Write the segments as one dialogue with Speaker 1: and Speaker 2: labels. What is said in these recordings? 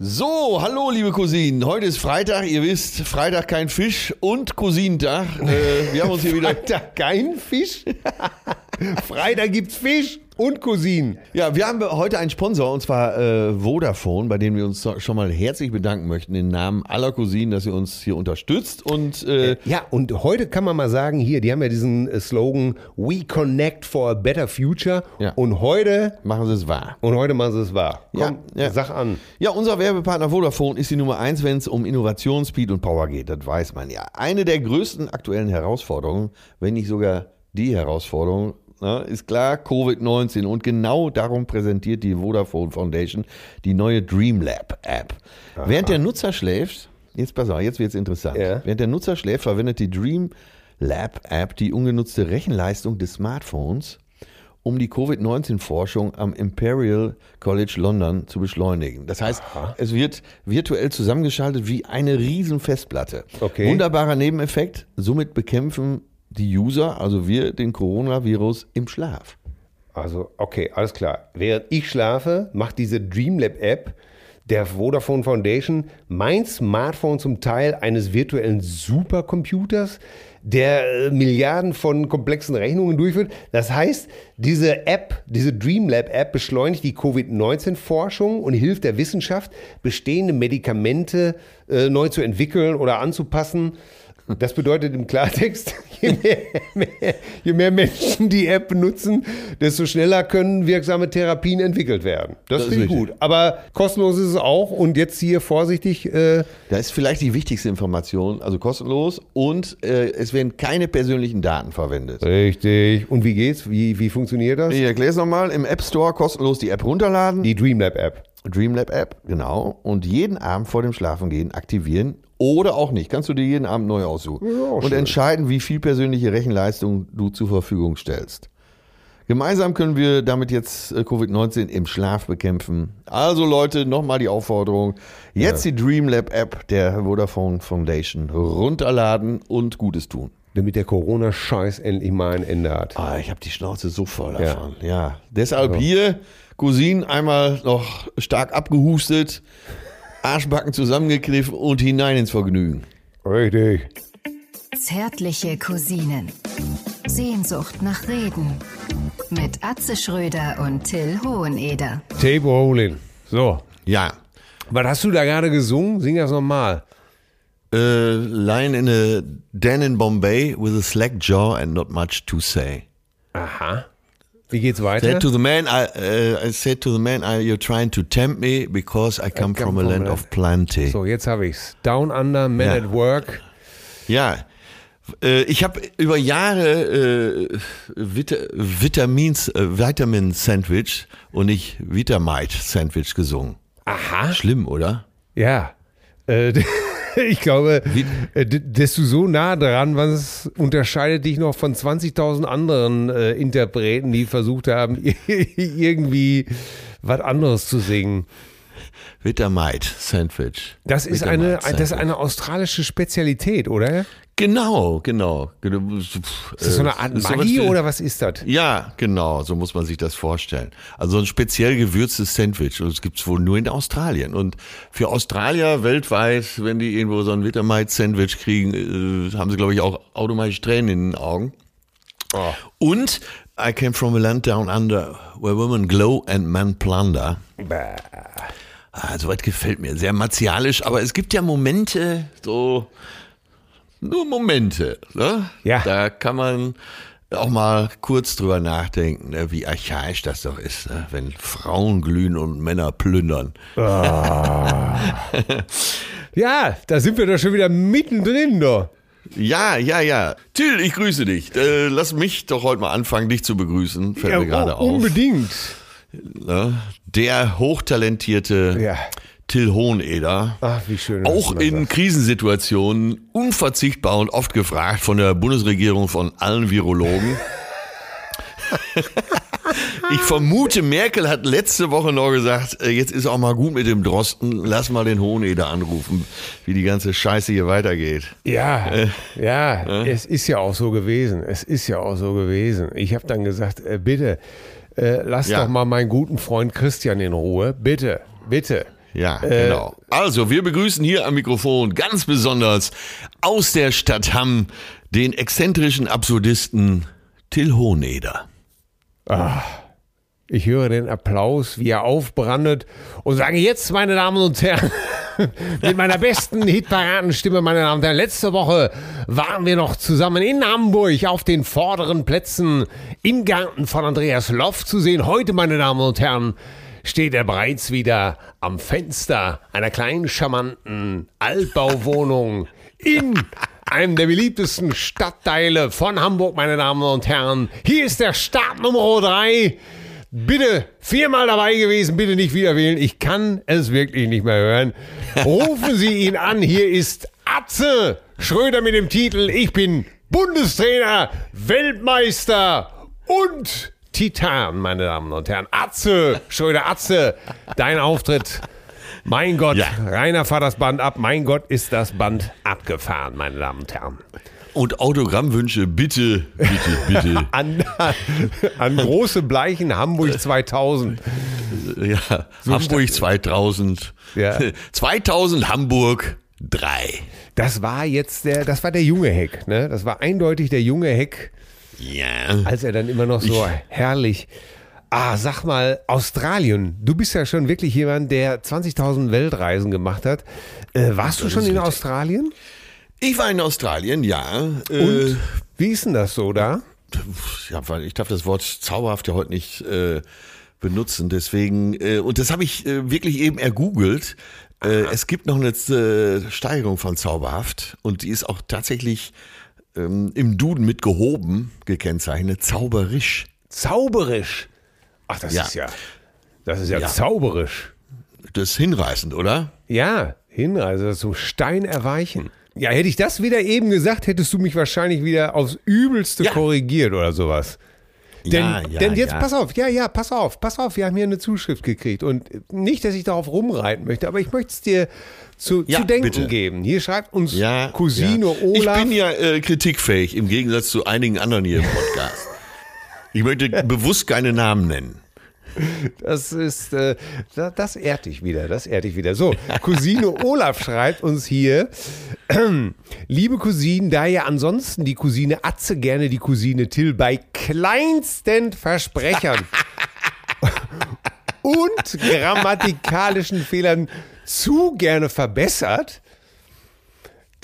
Speaker 1: So, hallo liebe Cousinen. Heute ist Freitag, ihr wisst, Freitag kein Fisch und Cousinentag. Äh, wir haben uns hier wieder.
Speaker 2: Freitag kein Fisch? Freitag gibt's Fisch und Cousinen.
Speaker 1: Ja, wir haben heute einen Sponsor und zwar äh, Vodafone, bei dem wir uns schon mal herzlich bedanken möchten im Namen aller Cousinen, dass ihr uns hier unterstützt und äh,
Speaker 2: Ja, und heute kann man mal sagen, hier, die haben ja diesen äh, Slogan We Connect for a Better Future.
Speaker 1: Ja.
Speaker 2: Und heute,
Speaker 1: machen sie es wahr.
Speaker 2: und heute machen sie es wahr. Komm,
Speaker 1: Ja, ja.
Speaker 2: sag an.
Speaker 1: Ja, unser Werbepartner Vodafone ist die Nummer eins, wenn es um Innovation, Speed und Power geht. Das weiß man ja. Eine der größten aktuellen Herausforderungen, wenn nicht sogar die Herausforderung, ne, ist klar Covid-19. Und genau darum präsentiert die Vodafone Foundation die neue Dreamlab App. Während der Nutzer schläft, jetzt pass auf, jetzt wird es interessant.
Speaker 2: Ja.
Speaker 1: Während der Nutzer schläft, verwendet die Dreamlab App die ungenutzte Rechenleistung des Smartphones um die Covid-19-Forschung am Imperial College London zu beschleunigen. Das heißt, es wird virtuell zusammengeschaltet wie eine riesen Festplatte.
Speaker 2: Okay.
Speaker 1: Wunderbarer Nebeneffekt, somit bekämpfen die User, also wir, den Coronavirus im Schlaf.
Speaker 2: Also, okay, alles klar. Während ich schlafe, macht diese Dreamlab-App der Vodafone Foundation mein Smartphone zum Teil eines virtuellen Supercomputers, der äh, Milliarden von komplexen Rechnungen durchführt. Das heißt, diese App, diese Dreamlab-App beschleunigt die Covid-19-Forschung und hilft der Wissenschaft, bestehende Medikamente äh, neu zu entwickeln oder anzupassen. Das bedeutet im Klartext, je mehr, mehr, je mehr Menschen die App benutzen, desto schneller können wirksame Therapien entwickelt werden. Das,
Speaker 1: Das ist
Speaker 2: finde ich gut. Aber kostenlos ist es auch. Und jetzt hier vorsichtig, äh,
Speaker 1: Da ist vielleicht die wichtigste Information, also kostenlos und äh, es werden keine persönlichen Daten verwendet.
Speaker 2: Richtig. Und wie geht's? Wie, wie funktioniert das?
Speaker 1: Ich erkläre es nochmal. Im App Store kostenlos die App runterladen.
Speaker 2: Die Dreamlab-App.
Speaker 1: Dreamlab App, genau. Und jeden Abend vor dem Schlafengehen aktivieren oder auch nicht. Kannst du dir jeden Abend neu aussuchen. und
Speaker 2: schön.
Speaker 1: entscheiden, wie viel persönliche Rechenleistung du zur Verfügung stellst. Gemeinsam können wir damit jetzt äh, Covid-19 im Schlaf bekämpfen. Also Leute, nochmal die Aufforderung. Jetzt die Dreamlab App der Vodafone Foundation runterladen und Gutes tun.
Speaker 2: Damit der Corona-Scheiß endlich mal ein Ende hat.
Speaker 1: Ah, ich habe die Schnauze so voll davon. Ja. Deshalb hier, Cousin, einmal noch stark abgehustet, Arschbacken zusammengekniffen und hinein ins Vergnügen.
Speaker 2: Richtig.
Speaker 3: Zärtliche Cousinen. Sehnsucht nach Reden. Mit Atze Schröder und Till Hoheneder.
Speaker 2: Tape rolling. So.
Speaker 1: Ja.
Speaker 2: Was hast du da gerade gesungen? Sing das nochmal.
Speaker 1: Äh, lying in a den in Bombay with a slack jaw and not much to say.
Speaker 2: Aha. Wie geht's weiter?
Speaker 1: Said to the man, I, uh, I said to the man, I, you're trying to tempt me because I come, from a land of plenty.
Speaker 2: So, jetzt habe ich's. Down Under, Men
Speaker 1: Ja.
Speaker 2: at Work.
Speaker 1: Ja. Äh, Ich habe über Jahre äh, Vita, Vitamins, äh, Vitamin Sandwich und nicht Vitamite Sandwich gesungen.
Speaker 2: Aha.
Speaker 1: Schlimm, oder?
Speaker 2: Ja. Äh, ich glaube, äh, d- desto so nah dran, was unterscheidet dich noch von 20.000 anderen äh, Interpreten, die versucht haben, irgendwie was anderes zu singen.
Speaker 1: Vitamite Sandwich.
Speaker 2: Das ist eine, das ist
Speaker 1: Sandwich.
Speaker 2: eine australische Spezialität, oder?
Speaker 1: Genau, genau.
Speaker 2: Ist das so eine Art Maggi oder was ist das?
Speaker 1: Ja, genau, so muss man sich das vorstellen. Also ein speziell gewürztes Sandwich. Und das gibt's wohl nur in Australien. Und für Australier weltweit, wenn die irgendwo so ein Vitamite-Sandwich kriegen, äh, haben sie, glaube ich, auch automatisch Tränen in den Augen.
Speaker 2: Oh.
Speaker 1: Und I came from a land down under where women glow and men plunder. Ah, soweit gefällt mir. Sehr martialisch, aber es gibt ja Momente, so nur Momente. Ne?
Speaker 2: Ja.
Speaker 1: Da kann man auch mal kurz drüber nachdenken, ne, wie archaisch das doch ist, ne? wenn Frauen glühen und Männer plündern.
Speaker 2: Ja, da sind wir doch schon wieder mittendrin, doch.
Speaker 1: Ja, ja, ja. Till, ich grüße dich. Äh, lass mich doch heute mal anfangen, dich zu begrüßen. Fällt mir gerade
Speaker 2: oh,
Speaker 1: auf.
Speaker 2: unbedingt.
Speaker 1: Der hochtalentierte
Speaker 2: Ja.
Speaker 1: Till Hoheneder.
Speaker 2: Ach, wie schön.
Speaker 1: Auch in
Speaker 2: sagst.
Speaker 1: Krisensituationen unverzichtbar und oft gefragt von der Bundesregierung, von allen Virologen. Ich vermute, Merkel hat letzte Woche noch gesagt, äh, jetzt ist auch mal gut mit dem Drosten, lass mal den Hoheneder anrufen, wie die ganze Scheiße hier weitergeht.
Speaker 2: Ja,
Speaker 1: Äh,
Speaker 2: ja, es ist ja auch so gewesen. Es ist ja auch so gewesen. Ich habe dann gesagt, äh, bitte, äh, lass
Speaker 1: Ja.
Speaker 2: doch mal meinen guten Freund Christian in Ruhe. Bitte, bitte.
Speaker 1: Ja, genau. Also, wir begrüßen hier am Mikrofon ganz besonders aus der Stadt Hamm den exzentrischen Absurdisten Till Hohneder.
Speaker 2: Ich höre den Applaus, wie er aufbrandet und sage jetzt, meine Damen und Herren, mit meiner besten Hitparadenstimme, meine Damen und Herren, letzte Woche waren wir noch zusammen in Hamburg auf den vorderen Plätzen im Garten von Andreas Loff zu sehen. Heute, meine Damen und Herren, steht er bereits wieder am Fenster einer kleinen, charmanten Altbauwohnung in einem der beliebtesten Stadtteile von Hamburg, meine Damen und Herren. Hier ist der Start Nummer 3. Bitte viermal dabei gewesen, bitte nicht wieder wählen. Ich kann es wirklich nicht mehr hören. Rufen Sie ihn an. Hier ist Atze Schröder mit dem Titel Ich bin Bundestrainer, Weltmeister und Titan, meine Damen und Herren. Atze Schröder, Atze, dein Auftritt. Mein Gott,
Speaker 1: Ja.
Speaker 2: Rainer fahrt das Band ab. Mein Gott, ist das Band abgefahren, meine Damen und Herren.
Speaker 1: Und Autogrammwünsche bitte, bitte, bitte.
Speaker 2: An, an große Bleichen Hamburg 2000.
Speaker 1: ja, Hamburg 2000.
Speaker 2: Ja.
Speaker 1: 2000 Hamburg 3.
Speaker 2: Das war jetzt der, das war der junge Heck, ne? Das war eindeutig der junge Heck,
Speaker 1: Ja.
Speaker 2: als er dann immer noch so herrlich. Ah, sag mal, Australien. Du bist ja schon wirklich jemand, der 20.000 Weltreisen gemacht hat. Äh, warst du schon in. Australien?
Speaker 1: Ich war in Australien, ja.
Speaker 2: Und?
Speaker 1: Äh,
Speaker 2: Wie ist denn das so da?
Speaker 1: ja, weil ich darf das Wort zauberhaft ja heute nicht äh, benutzen, deswegen, äh, und das habe ich äh, wirklich eben ergoogelt. Äh, es gibt noch eine äh, Steigerung von zauberhaft und die ist auch tatsächlich ähm, im Duden mit gehoben gekennzeichnet, zauberisch.
Speaker 2: Zauberisch. Ach, das
Speaker 1: Ja.
Speaker 2: ist ja, das ist ja,
Speaker 1: Ja.
Speaker 2: zauberisch.
Speaker 1: Das ist hinreißend, oder?
Speaker 2: Ja, Hinreise, das ist so Stein erweichen. Ja, hätte ich das wieder eben gesagt, hättest du mich wahrscheinlich wieder aufs Übelste
Speaker 1: Ja.
Speaker 2: korrigiert oder sowas. Denn,
Speaker 1: Ja, ja,
Speaker 2: denn jetzt
Speaker 1: ja.
Speaker 2: pass auf, ja, ja, pass auf, pass auf, wir haben hier eine Zuschrift gekriegt und nicht, dass ich darauf rumreiten möchte, aber ich möchte es dir zu, zu denken
Speaker 1: bitte.
Speaker 2: geben. Hier schreibt uns
Speaker 1: Ja.
Speaker 2: Cousine. Olaf.
Speaker 1: Ich bin ja äh, kritikfähig im Gegensatz zu einigen anderen hier im Podcast. Ich möchte bewusst keine Namen nennen.
Speaker 2: Das ist, äh, das, das ehrt dich wieder, das ehrt dich wieder. So, Cousine Olaf schreibt uns hier, liebe Cousinen, da ja ansonsten die Cousine Atze gerne die Cousine Till bei kleinsten Versprechern und grammatikalischen Fehlern zu gerne verbessert,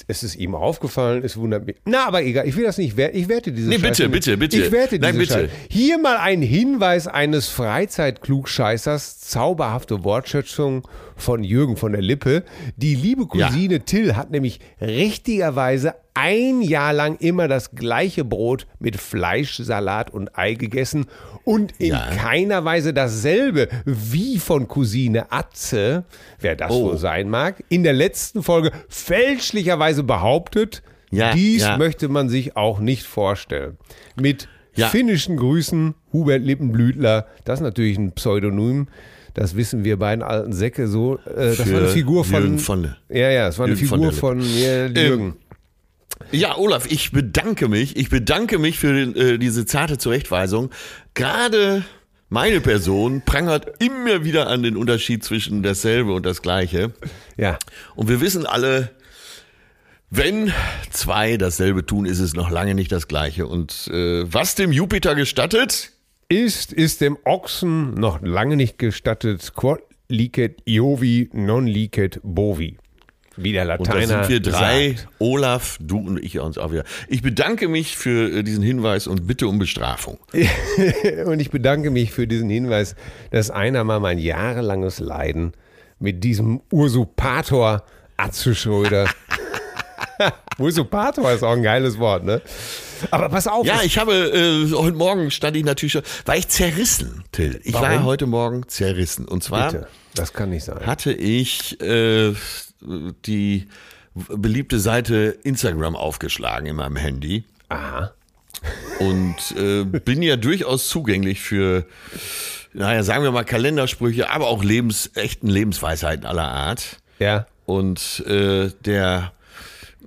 Speaker 2: es ist ihm aufgefallen, es wundert mich. Na, aber egal, ich will das nicht werten. Ich werte diese
Speaker 1: Nee, bitte,
Speaker 2: Scheiße nicht.
Speaker 1: bitte, bitte.
Speaker 2: Ich werte diese
Speaker 1: Nein, bitte.
Speaker 2: Scheiße. Hier mal ein Hinweis eines Freizeitklugscheißers, zauberhafte Wortschätzung von Jürgen von der Lippe. Die liebe
Speaker 1: Ja.
Speaker 2: Cousine Till hat nämlich richtigerweise ein Jahr lang immer das gleiche Brot mit Fleisch, Salat und Ei gegessen und in
Speaker 1: Ja.
Speaker 2: keiner Weise dasselbe wie von Cousine Atze, wer das
Speaker 1: Oh.
Speaker 2: wohl sein mag, in der letzten Folge fälschlicherweise behauptet,
Speaker 1: Ja,
Speaker 2: dies
Speaker 1: ja.
Speaker 2: möchte man sich auch nicht vorstellen. Mit
Speaker 1: Ja.
Speaker 2: finnischen Grüßen, Hubert Lippenblütler, das ist natürlich ein Pseudonym. Das wissen wir beiden alten Säcke so. Äh, das war eine Figur von.
Speaker 1: Jürgen von
Speaker 2: ja, ja, es war eine
Speaker 1: Jürgen von
Speaker 2: Figur
Speaker 1: der
Speaker 2: von, ja, Jürgen.
Speaker 1: Ja, Olaf, ich bedanke mich. Ich bedanke mich für äh, diese zarte Zurechtweisung. Gerade meine Person prangert immer wieder an den Unterschied zwischen dasselbe und das Gleiche.
Speaker 2: ja.
Speaker 1: Und wir wissen alle, wenn zwei dasselbe tun, ist es noch lange nicht das Gleiche. Und äh, was dem Jupiter gestattet,
Speaker 2: Ist, ist dem Ochsen noch lange nicht gestattet. Quod licet Iovi, non licet bovi. Wie der
Speaker 1: und da
Speaker 2: Lateiner
Speaker 1: sind wir drei,
Speaker 2: sagt.
Speaker 1: Olaf, du und ich uns auch wieder. Ich bedanke mich für äh, diesen Hinweis und bitte um Bestrafung.
Speaker 2: Und ich bedanke mich für diesen Hinweis, dass einer mal mein jahrelanges Leiden mit diesem Usurpator Atze Schröder. Usurpator ist auch ein geiles Wort, ne? Aber pass auf.
Speaker 1: Ja, ich habe, äh, heute Morgen stand ich natürlich schon, war ich zerrissen, Till. Ich war
Speaker 2: Warum?
Speaker 1: heute Morgen zerrissen. Und zwar
Speaker 2: bitte, das kann nicht sein.
Speaker 1: hatte ich äh, die beliebte Seite Instagram aufgeschlagen in meinem Handy.
Speaker 2: Aha.
Speaker 1: und äh, bin ja durchaus zugänglich für, naja, sagen wir mal Kalendersprüche, aber auch lebens, echten Lebensweisheiten aller Art.
Speaker 2: Ja.
Speaker 1: Und äh, der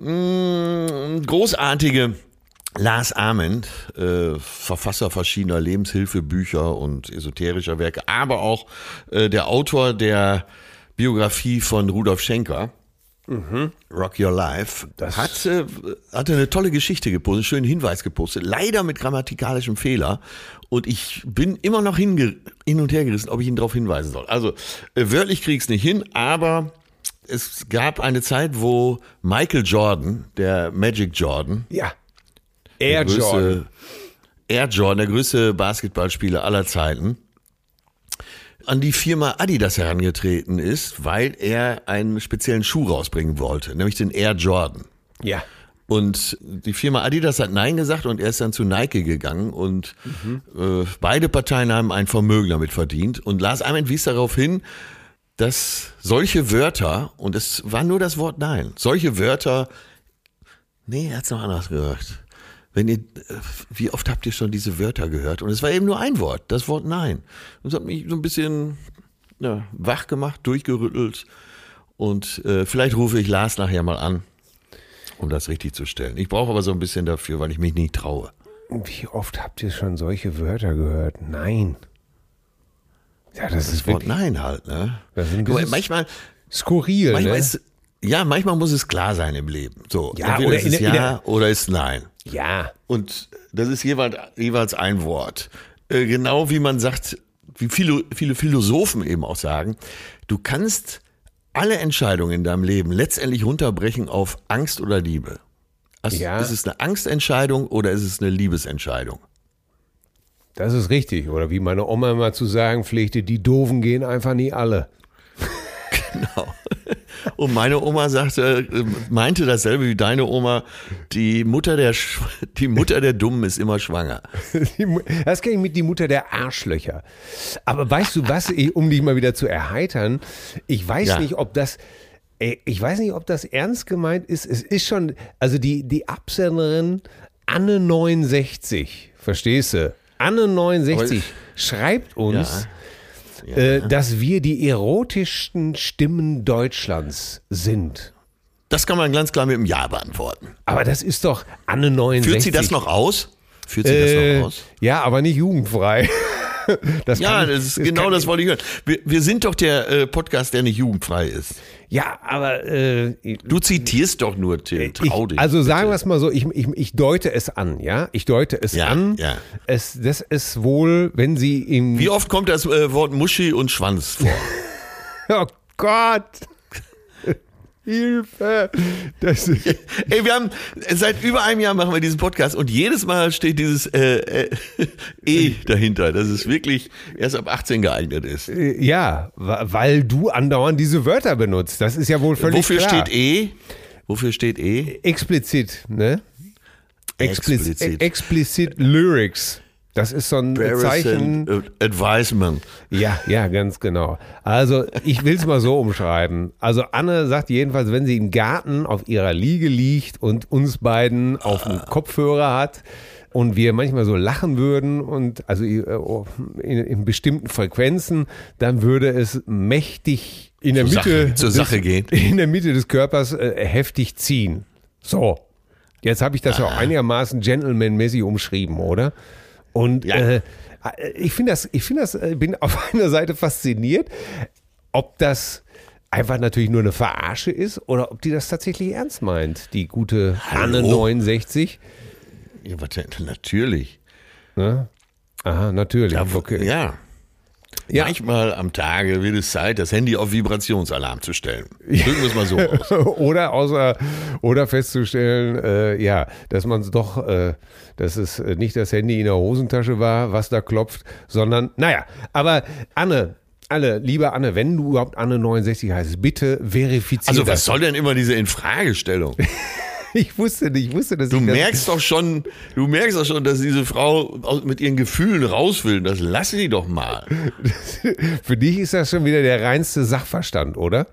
Speaker 1: großartige Lars Ament, äh, Verfasser verschiedener Lebenshilfebücher und esoterischer Werke, aber auch äh, der Autor der Biografie von Rudolf Schenker. Rock Your Life. hat, äh, hatte eine tolle Geschichte gepostet, einen schönen Hinweis gepostet. Leider mit grammatikalischem Fehler. Und ich bin immer noch hin und her gerissen, ob ich ihn darauf hinweisen soll. Also, äh, wörtlich krieg ich's nicht hin, aber es gab eine Zeit, wo Michael Jordan, der Magic Jordan,
Speaker 2: Ja.
Speaker 1: der
Speaker 2: Air
Speaker 1: größte-
Speaker 2: Jordan.
Speaker 1: Air Jordan, der größte Basketballspieler aller Zeiten, an die Firma Adidas herangetreten ist, weil er einen speziellen Schuh rausbringen wollte, nämlich den Air Jordan.
Speaker 2: Ja.
Speaker 1: Und die Firma Adidas hat Nein gesagt und er ist dann zu Nike gegangen und äh, beide Parteien haben ein Vermögen damit verdient. Und Lars Ament wies darauf hin, dass solche Wörter, und es war nur das Wort Nein, solche Wörter, nee, er hat es noch anders gehört. Wenn ihr, wie oft habt ihr schon diese Wörter gehört? Und es war eben nur ein Wort, das Wort Nein. Und es hat mich so ein bisschen ja, wach gemacht, durchgerüttelt. Und äh, vielleicht rufe ich Lars nachher mal an, um das richtig zu stellen. Ich brauche aber so ein bisschen dafür, weil ich mich nicht traue.
Speaker 2: Wie oft habt ihr schon solche Wörter gehört? Nein. Ja, das,
Speaker 1: Das
Speaker 2: ist
Speaker 1: Wort Nein halt, ne? Manchmal,
Speaker 2: skurril,
Speaker 1: manchmal
Speaker 2: ne?
Speaker 1: ist, ja, manchmal muss es klar sein im Leben. So,
Speaker 2: Ja,
Speaker 1: entweder
Speaker 2: oder
Speaker 1: ist es ja
Speaker 2: der-
Speaker 1: oder ist Nein.
Speaker 2: ja.
Speaker 1: Und das ist jeweils, jeweils ein Wort. Äh, genau wie man sagt, wie viele, viele Philosophen eben auch sagen, du kannst alle Entscheidungen in deinem Leben letztendlich runterbrechen auf Angst oder Liebe. Also,
Speaker 2: Ja.
Speaker 1: Ist es eine Angstentscheidung oder ist es eine Liebesentscheidung?
Speaker 2: Das ist richtig. Oder wie meine Oma immer zu sagen pflegte, die Doofen gehen einfach nie alle.
Speaker 1: Genau. Und meine Oma sagte, äh, meinte dasselbe wie deine Oma, die Mutter der, Sch- die Mutter der Dummen ist immer schwanger.
Speaker 2: Das kenne ich mit die Mutter der Arschlöcher. Aber weißt du was, um dich mal wieder zu erheitern, ich weiß
Speaker 1: Ja.
Speaker 2: nicht, ob das, ey, ich weiß nicht, ob das ernst gemeint ist. Es ist schon, also die, die Absenderin Anne 69, verstehst du? Anne 69 schreibt uns, äh, dass wir die erotischsten Stimmen Deutschlands sind.
Speaker 1: Das kann man ganz klar mit einem Ja beantworten.
Speaker 2: Aber das ist doch Anne 69.
Speaker 1: Führt sie das noch aus? Führt sie
Speaker 2: Äh,
Speaker 1: das noch aus?
Speaker 2: ja, aber nicht jugendfrei. Das
Speaker 1: Ja, das ist genau
Speaker 2: kann-
Speaker 1: das wollte ich hören. Wir, wir sind doch der äh, Podcast, der nicht jugendfrei ist.
Speaker 2: Ja, aber äh,
Speaker 1: Du zitierst doch nur, Till. Trau
Speaker 2: ich,
Speaker 1: dich.
Speaker 2: also sagen wir es mal so, ich, ich, ich deute es an, ja? Ich deute es
Speaker 1: Ja,
Speaker 2: an.
Speaker 1: ja.
Speaker 2: Es, das ist wohl, wenn sie im.
Speaker 1: Wie oft kommt das äh, Wort Muschi und Schwanz vor?
Speaker 2: Oh Gott! Hilfe! Das ist,
Speaker 1: Ey, wir haben seit über einem Jahr machen wir diesen Podcast und jedes Mal steht dieses äh, äh, E dahinter, dass es wirklich erst ab 18 geeignet ist.
Speaker 2: äh, ja, weil du andauernd diese Wörter benutzt. Das ist ja wohl völlig
Speaker 1: Wofür
Speaker 2: klar.
Speaker 1: steht E? Wofür steht E?
Speaker 2: Explizit, ne? Explizit,
Speaker 1: Explizit.
Speaker 2: explizit Lyrics. Das ist so ein Zeichen.
Speaker 1: Present Advisement.
Speaker 2: Ja, ja, ganz genau. Also ich will es mal so umschreiben. Also Anne sagt jedenfalls, wenn sie im Garten auf ihrer Liege liegt und uns beiden auf dem Kopfhörer hat und wir manchmal so lachen würden und also äh, in, in bestimmten Frequenzen, dann würde es mächtig in der
Speaker 1: Zur
Speaker 2: Mitte
Speaker 1: Sache- zur
Speaker 2: des,
Speaker 1: Sache gehen.
Speaker 2: in der Mitte des Körpers äh, heftig ziehen. So. Jetzt habe ich das ja auch einigermaßen gentlemanmäßig umschrieben, oder? Und
Speaker 1: Ja.
Speaker 2: äh, ich finde das, ich finde das, äh, bin auf einer Seite fasziniert, ob das einfach natürlich nur eine Verarsche ist oder ob die das tatsächlich ernst meint, die gute Anne
Speaker 1: Hallo?
Speaker 2: 69.
Speaker 1: Ja, denn? Natürlich.
Speaker 2: Ne? Aha, natürlich.
Speaker 1: Ja,
Speaker 2: okay.
Speaker 1: ja.
Speaker 2: Ja.
Speaker 1: Manchmal am Tage wird es Zeit, das Handy auf Vibrationsalarm zu stellen. Drücken wir es mal so aus.
Speaker 2: oder außer oder festzustellen, äh, ja, dass man es doch, äh, dass es äh, nicht das Handy in der Hosentasche war, was da klopft, sondern, naja, aber Anne, alle, liebe Anne, wenn du überhaupt Anne 69 heißt, bitte verifiziere
Speaker 1: Also,
Speaker 2: das.
Speaker 1: was soll denn immer diese Infragestellung?
Speaker 2: Ich wusste nicht, ich wusste, dass
Speaker 1: Du
Speaker 2: ich das,
Speaker 1: merkst doch schon, du merkst doch schon, dass diese Frau mit ihren Gefühlen raus will. Das lass sie doch mal.
Speaker 2: für dich ist das schon wieder der reinste Sachverstand, oder?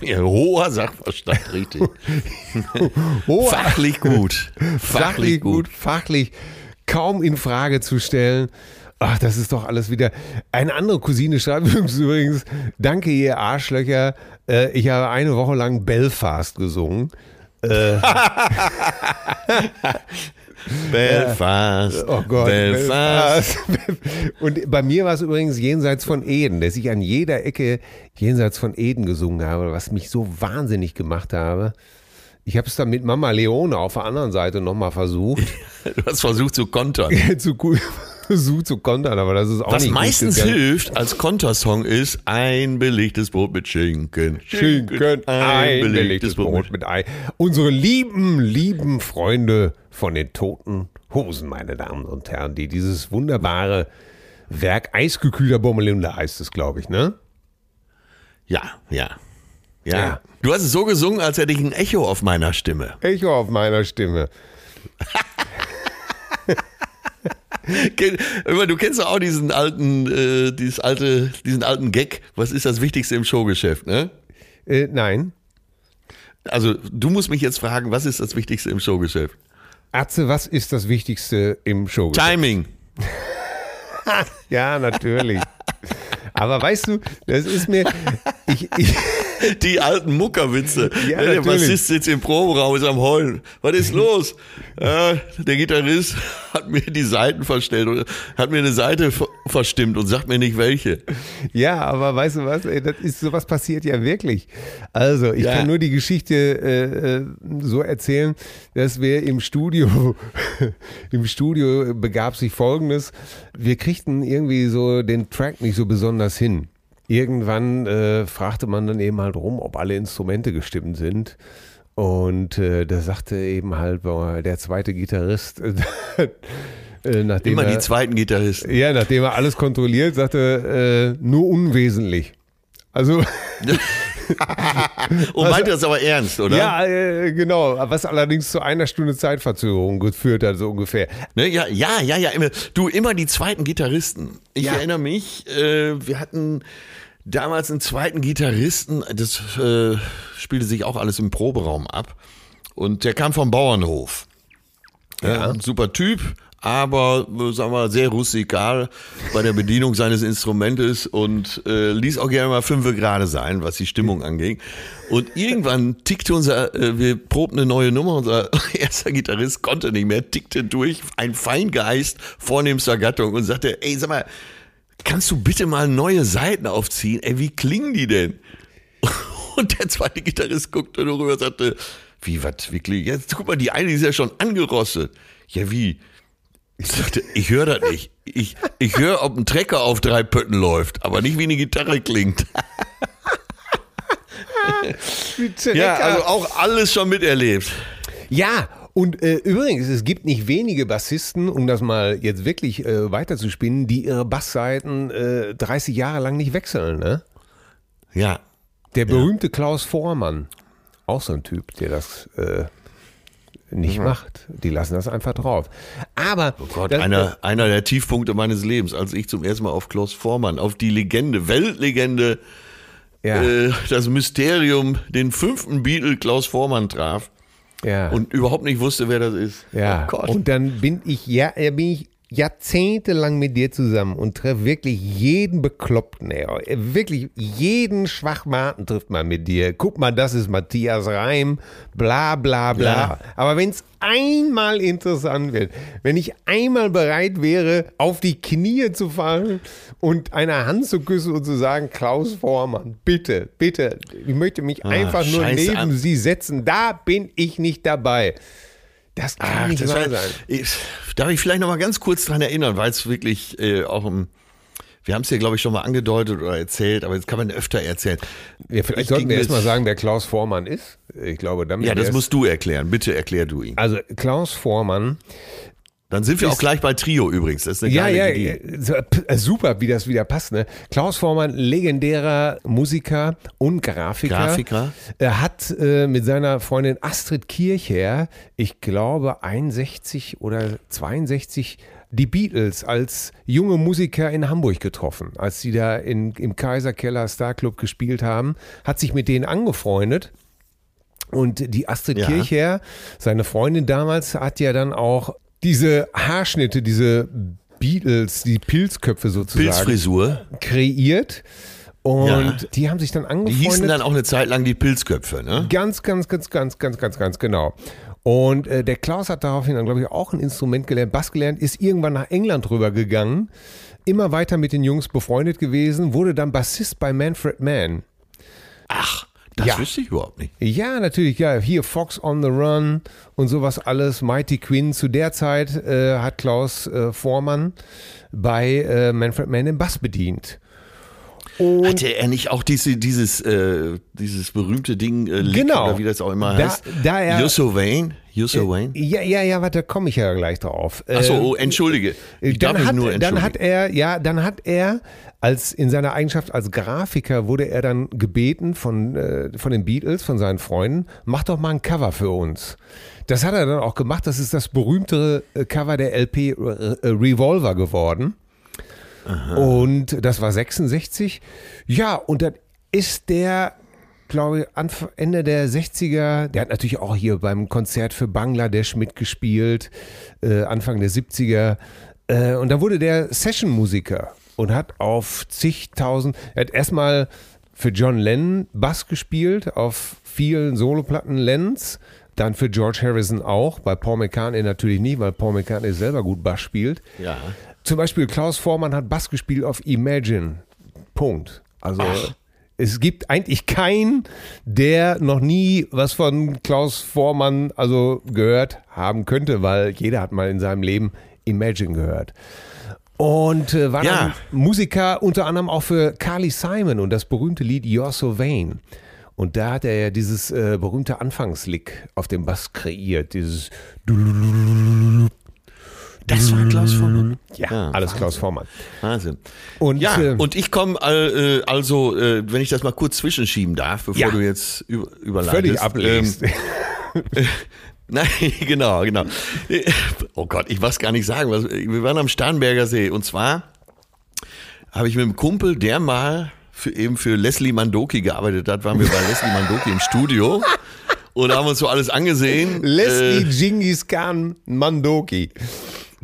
Speaker 1: Ja, hoher Sachverstand, richtig.
Speaker 2: Oh,
Speaker 1: Fachlich gut.
Speaker 2: fachlich gut, fachlich kaum in Frage zu stellen. Ach, das ist doch alles wieder. Eine andere Cousine schreibt übrigens, danke ihr Arschlöcher, äh, ich habe eine Woche lang Belfast gesungen. Äh,
Speaker 1: Belfast.
Speaker 2: Oh Gott.
Speaker 1: Belfast.
Speaker 2: Und bei mir war es übrigens jenseits von Eden, dass ich an jeder Ecke jenseits von Eden gesungen habe, was mich so wahnsinnig gemacht habe. Ich habe es dann mit Mama Leone auf der anderen Seite nochmal versucht,
Speaker 1: Du hast versucht zu kontern.
Speaker 2: zu, versucht zu kontern, aber das ist auch
Speaker 1: Was
Speaker 2: nicht gut
Speaker 1: meistens
Speaker 2: gegangen.
Speaker 1: hilft als Kontersong ist ein belegtes Brot mit Schinken.
Speaker 2: Schinken, ein belegtes Brot mit Ei. Unsere lieben, lieben Freunde von den toten Hosen, meine Damen und Herren, die dieses wunderbare Werk Eisgekühlter Bommelunder heißt es, glaube ich, ne?
Speaker 1: Ja, ja, ja.
Speaker 2: Ja.
Speaker 1: Du hast es so gesungen, als hätte ich ein Echo auf meiner Stimme.
Speaker 2: Echo auf meiner Stimme.
Speaker 1: Du kennst doch auch diesen alten, äh, dieses alte, diesen alten Gag. Was ist das Wichtigste im Showgeschäft, ne?
Speaker 2: Äh, nein.
Speaker 1: Also, du musst mich jetzt fragen, was ist das Wichtigste im Showgeschäft?
Speaker 2: Atze, was ist das Wichtigste im Show?
Speaker 1: Timing.
Speaker 2: Ja, natürlich. Aber weißt du, das ist mir. Ich, ich,
Speaker 1: Die alten Muckerwitze.
Speaker 2: Ja,
Speaker 1: der. Bassist sitzt im Proberaum, ist am Heulen. Was ist los? Ja, der Gitarrist hat mir die Seiten verstellt und hat mir eine Seite ver- verstimmt und sagt mir nicht welche.
Speaker 2: ja, aber weißt du was? Ey, das ist sowas passiert ja wirklich. Also, ich
Speaker 1: Ja.
Speaker 2: kann nur die Geschichte äh, äh, so erzählen, dass wir im Studio, im Studio begab sich Folgendes: Wir kriegten irgendwie so den Track nicht so besonders hin. Irgendwann äh, fragte man dann eben halt rum, ob alle Instrumente gestimmt sind. Und äh, da sagte eben halt der zweite Gitarrist, äh, nachdem
Speaker 1: Immer
Speaker 2: er,
Speaker 1: die zweiten Gitarristen.
Speaker 2: ja, nachdem er alles kontrolliert, sagte äh, nur unwesentlich. Also
Speaker 1: Und meint das aber ernst, oder?
Speaker 2: ja, äh, genau, was allerdings zu einer Stunde Zeitverzögerung geführt hat, so ungefähr.
Speaker 1: Ne, ja, ja, ja, ja. Immer, du, immer die zweiten Gitarristen. Ich
Speaker 2: Ja.
Speaker 1: erinnere mich, äh, wir hatten damals einen zweiten Gitarristen, das äh, spielte sich auch alles im Proberaum ab. Und der kam vom Bauernhof. Ja. ein super Typ, aber äh, sagen wir sehr rustikal bei der Bedienung seines Instrumentes und äh, ließ auch gerne mal fünfe gerade sein, was die Stimmung anging. Und irgendwann tickte unser, äh, wir probten eine neue Nummer, unser erster Gitarrist konnte nicht mehr, tickte durch, ein Feingeist vornehmster Gattung und sagte, ey, sag mal, kannst du bitte mal neue Seiten aufziehen? Ey, wie klingen die denn? Und der zweite Gitarrist guckte nur rüber und sagte, wie, was, wie klingt, jetzt guck mal, die eine ist ja schon angerostet. Ja, wie? Ich sagte, ich höre das nicht. Ich, ich höre, ob ein Trecker auf drei Pötten läuft, aber nicht, wie eine Gitarre klingt. Ja, also auch alles schon miterlebt.
Speaker 2: Ja, und äh, übrigens, es gibt nicht wenige Bassisten, um das mal jetzt wirklich äh, weiterzuspinnen, die ihre Bassseiten äh, 30 Jahre lang nicht wechseln. Ne?
Speaker 1: Ja.
Speaker 2: Der berühmte Klaus Vormann, auch so ein Typ, der das nicht macht. Die lassen das einfach drauf. Aber
Speaker 1: Oh Gott,
Speaker 2: das,
Speaker 1: einer, einer der Tiefpunkte meines Lebens, als ich zum ersten Mal auf Klaus Vormann, auf die Legende, Weltlegende,
Speaker 2: ja,
Speaker 1: äh, das Mysterium, den fünften Beatle Klaus Vormann traf
Speaker 2: ja.
Speaker 1: und überhaupt nicht wusste, wer das ist.
Speaker 2: Ja,
Speaker 1: Oh Gott.
Speaker 2: und dann bin ich, ja, bin ich jahrzehntelang mit dir zusammen und treffe wirklich jeden Bekloppten, ey. Wirklich jeden Schwachmaten trifft man mit dir. Guck mal, das ist Matthias Reim, bla bla bla.
Speaker 1: Ja.
Speaker 2: Aber wenn es einmal interessant wird, wenn ich einmal bereit wäre, auf die Knie zu fallen und eine Hand zu küssen und zu sagen, Klaus Vormann, bitte, bitte, ich möchte mich einfach nur
Speaker 1: Ah,
Speaker 2: neben Sie setzen, da bin ich nicht dabei. Das kann
Speaker 1: Ach,
Speaker 2: nicht
Speaker 1: das
Speaker 2: wahr sein.
Speaker 1: ich, darf ich vielleicht noch mal ganz kurz dran erinnern, weil es wirklich äh, auch im, wir haben es ja, glaube ich, schon mal angedeutet oder erzählt, aber jetzt kann man öfter erzählen.
Speaker 2: Ja, vielleicht
Speaker 1: Ich
Speaker 2: sollten wir erstmal sagen, wer Klaus Vormann ist. Ich glaube, damit
Speaker 1: Ja, das musst du erklären. Bitte erklär du ihn.
Speaker 2: Also Klaus Vormann,
Speaker 1: Dann sind wir auch gleich bei Trio übrigens. Das ist eine
Speaker 2: ja,
Speaker 1: geile
Speaker 2: ja,
Speaker 1: Idee.
Speaker 2: äh, super, wie das wieder passt. Ne? Klaus Vormann, legendärer Musiker und Grafiker.
Speaker 1: Grafiker.
Speaker 2: Er hat äh, mit seiner Freundin Astrid Kircher, ich glaube 61 oder 62, die Beatles als junge Musiker in Hamburg getroffen, als sie da in, im Kaiserkeller Star Club gespielt haben, hat sich mit denen angefreundet. Und die Astrid
Speaker 1: Ja.
Speaker 2: Kircher, seine Freundin damals, hat ja dann auch diese Haarschnitte, diese Beatles, die Pilzköpfe sozusagen
Speaker 1: Pilzfrisur.
Speaker 2: kreiert. Und
Speaker 1: Ja.
Speaker 2: die haben sich dann
Speaker 1: Die
Speaker 2: angefreundet.
Speaker 1: hießen dann auch eine Zeit lang die Pilzköpfe, ne?
Speaker 2: Ganz, ganz, ganz, ganz, ganz, ganz, ganz genau. Und äh, der Klaus hat daraufhin dann, glaube ich, auch ein Instrument gelernt, Bass gelernt, ist irgendwann nach England rübergegangen, immer weiter mit den Jungs befreundet gewesen, wurde dann Bassist bei Manfred Mann.
Speaker 1: Ach, das
Speaker 2: Ja.
Speaker 1: wüsste ich überhaupt nicht.
Speaker 2: Ja, natürlich, ja. Hier Fox on the Run und sowas alles. Mighty Quinn. Zu der Zeit äh, hat Klaus äh, Vormann bei äh, Manfred Mann den Bass bedient. Und
Speaker 1: Hatte er nicht auch diese, dieses, äh, dieses berühmte Ding, äh, Lick,
Speaker 2: Genau.
Speaker 1: oder wie das auch immer
Speaker 2: Da-
Speaker 1: heißt?
Speaker 2: da er-
Speaker 1: You're so Wayne? You're so Wayne?
Speaker 2: ja, ja, ja, warte, da komme ich ja gleich drauf.
Speaker 1: Achso,
Speaker 2: Äh,
Speaker 1: oh, entschuldige. Ich
Speaker 2: dann hat,
Speaker 1: nur
Speaker 2: dann hat er, ja, dann hat er als in seiner Eigenschaft als Grafiker wurde er dann gebeten von, äh, von den Beatles, von seinen Freunden, mach doch mal ein Cover für uns. Das hat er dann auch gemacht. Das ist das berühmtere äh, Cover der LP äh, äh, Revolver geworden. Und das war 66. Ja, und dann ist der, glaube ich, Anf Ende der 60er, der hat natürlich auch hier beim Konzert für Bangladesch mitgespielt, äh, Anfang der 70er. Äh, und da wurde der Session-Musiker und hat auf zigtausend, er hat erstmal für John Lennon Bass gespielt, auf vielen Soloplatten Lennons. Dann für George Harrison auch, bei Paul McCartney natürlich nicht, weil Paul McCartney selber gut Bass spielt.
Speaker 1: Ja.
Speaker 2: Zum Beispiel Klaus Vormann hat Bass gespielt auf Imagine. Punkt. Also es gibt eigentlich keinen, der noch nie was von Klaus Vormann also gehört haben könnte, weil jeder hat mal in seinem Leben Imagine gehört. Und äh, war
Speaker 1: Ja.
Speaker 2: dann Musiker unter anderem auch für Carly Simon und das berühmte Lied You're So Vain. Und da hat er ja dieses äh, berühmte Anfangslick auf dem Bass kreiert, dieses
Speaker 1: Das war Klaus Vormann.
Speaker 2: ja,
Speaker 1: Ja,
Speaker 2: alles Klaus Vormann.
Speaker 1: Wahnsinn.
Speaker 2: Und,
Speaker 1: ja,
Speaker 2: äh,
Speaker 1: und ich komme äh, also, äh, wenn ich das mal kurz zwischenschieben darf, bevor
Speaker 2: Ja.
Speaker 1: du jetzt über, überleitest.
Speaker 2: Völlig ablegst.
Speaker 1: Ähm, nein, genau, genau. Oh Gott, ich weiß gar nicht sagen. Was, wir waren am Starnberger See und zwar habe ich mit einem Kumpel, der mal für, eben für Leslie Mandoki gearbeitet hat, waren wir bei Leslie Mandoki im Studio und haben uns so alles angesehen.
Speaker 2: Leslie
Speaker 1: Äh,
Speaker 2: Genghis Khan Mandoki.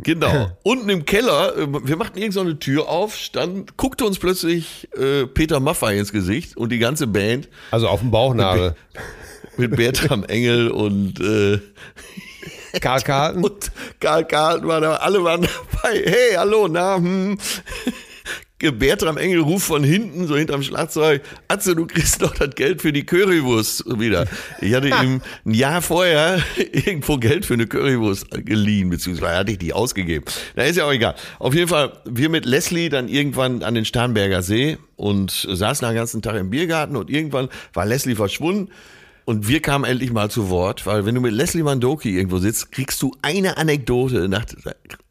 Speaker 1: Genau. Unten im Keller, äh, wir machten irgend so eine Tür auf, stand, guckte uns plötzlich äh, Peter Maffay ins Gesicht und die ganze Band
Speaker 2: Also auf dem Bauchnabel.
Speaker 1: mit Bertram Engel und, äh,
Speaker 2: Karl Carlton.
Speaker 1: und Karl Carlton war da, alle waren dabei. Hey, hallo, na, hm. Bertram Engel ruft von hinten, so hinterm Schlagzeug, Atze, du kriegst doch das Geld für die Currywurst wieder. Ich hatte ihm ein Jahr vorher irgendwo Geld für eine Currywurst geliehen, beziehungsweise hatte ich die ausgegeben. Na, ist ja auch egal. Auf jeden Fall, wir mit Leslie dann irgendwann an den Starnberger See und saßen den ganzen Tag im Biergarten und irgendwann war Leslie verschwunden. Und wir kamen endlich mal zu Wort, weil wenn du mit Leslie Mandoki irgendwo sitzt, kriegst du eine Anekdote nach,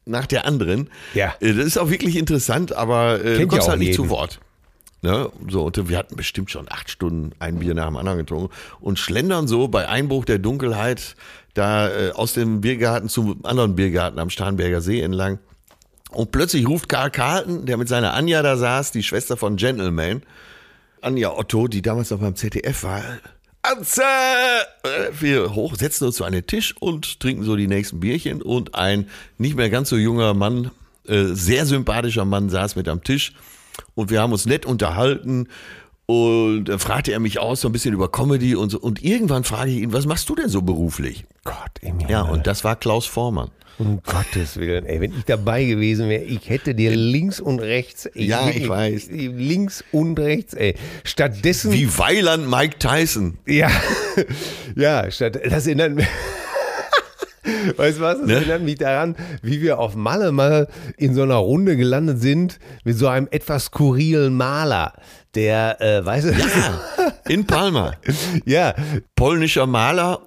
Speaker 1: nach der anderen.
Speaker 2: Ja.
Speaker 1: Äh, Das ist auch wirklich interessant, aber äh, du
Speaker 2: Kennt
Speaker 1: kommst halt nicht
Speaker 2: jeden.
Speaker 1: zu Wort. Ne? So, und wir hatten bestimmt schon acht Stunden ein Bier nach dem anderen getrunken und schlendern so bei Einbruch der Dunkelheit da äh, aus dem Biergarten zum anderen Biergarten am Starnberger See entlang. Und plötzlich ruft Karl Carlton, der mit seiner Anja da saß, die Schwester von Gentleman, Anja Otto, die damals noch beim ZDF war. Atze! Äh, Wir hoch, setzen uns zu einem Tisch und trinken so die nächsten Bierchen und ein nicht mehr ganz so junger Mann, äh, sehr sympathischer Mann saß mit am Tisch und wir haben uns nett unterhalten und dann fragte er mich aus so ein bisschen über Comedy und so und irgendwann frage ich ihn, was machst du denn so beruflich?
Speaker 2: Gott im Himmel.
Speaker 1: Ja, und das war Klaus Vormann.
Speaker 2: Um Gottes Willen, ey, wenn ich dabei gewesen wäre, ich hätte dir links und rechts, ey,
Speaker 1: Ja, ich
Speaker 2: wirklich,
Speaker 1: weiß.
Speaker 2: Links und rechts, ey. Stattdessen.
Speaker 1: Wie Weiland Mike Tyson.
Speaker 2: Ja, ja, statt, das erinnert mich. Weißt du was? Das
Speaker 1: Ne?
Speaker 2: erinnert mich daran, wie wir auf Malle mal in so einer Runde gelandet sind mit so einem etwas skurrilen Maler, der, äh, weißt du,
Speaker 1: Ja, in Palma.
Speaker 2: ja,
Speaker 1: Polnischer Maler,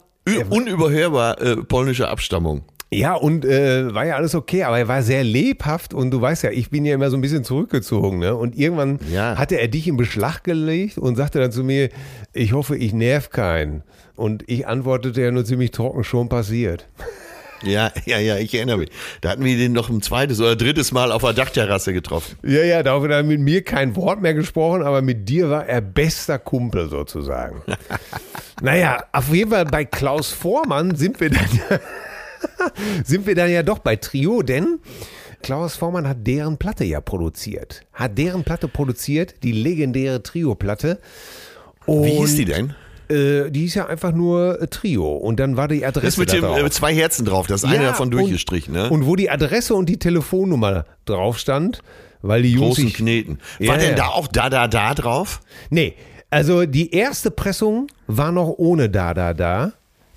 Speaker 1: unüberhörbar äh, polnischer Abstammung.
Speaker 2: Ja, und äh, war ja alles okay, aber er war sehr lebhaft und du weißt ja, ich bin ja immer so ein bisschen zurückgezogen, ne? Und irgendwann
Speaker 1: Ja.
Speaker 2: hatte er dich in Beschlag gelegt und sagte dann zu mir, ich hoffe, ich nerv keinen. Und ich antwortete ja nur ziemlich trocken, schon passiert.
Speaker 1: Ja, ja, ja, ich erinnere mich. Da hatten wir den noch ein zweites oder drittes Mal auf der Dachterrasse getroffen.
Speaker 2: Ja, ja, daraufhin hat er mit mir kein Wort mehr gesprochen, aber mit dir war er bester Kumpel sozusagen. naja, auf jeden Fall bei Klaus Vormann sind wir dann, sind wir dann ja doch bei Trio, denn Klaus Vormann hat deren Platte ja produziert. Hat deren Platte produziert, die legendäre Trio-Platte.
Speaker 1: Wie hieß die denn?
Speaker 2: Äh, die ist ja einfach nur äh, Trio. Und dann war die Adresse
Speaker 1: Das mit
Speaker 2: da
Speaker 1: dem
Speaker 2: drauf.
Speaker 1: äh, zwei Herzen drauf, das eine
Speaker 2: Ja,
Speaker 1: davon durchgestrichen, ne?
Speaker 2: Und wo die Adresse und die Telefonnummer drauf stand, weil die Jungs
Speaker 1: Großen Kneten.
Speaker 2: Ja,
Speaker 1: War denn
Speaker 2: ja.
Speaker 1: da auch da, da, da drauf?
Speaker 2: Nee, also die erste Pressung war noch ohne Da Da Da.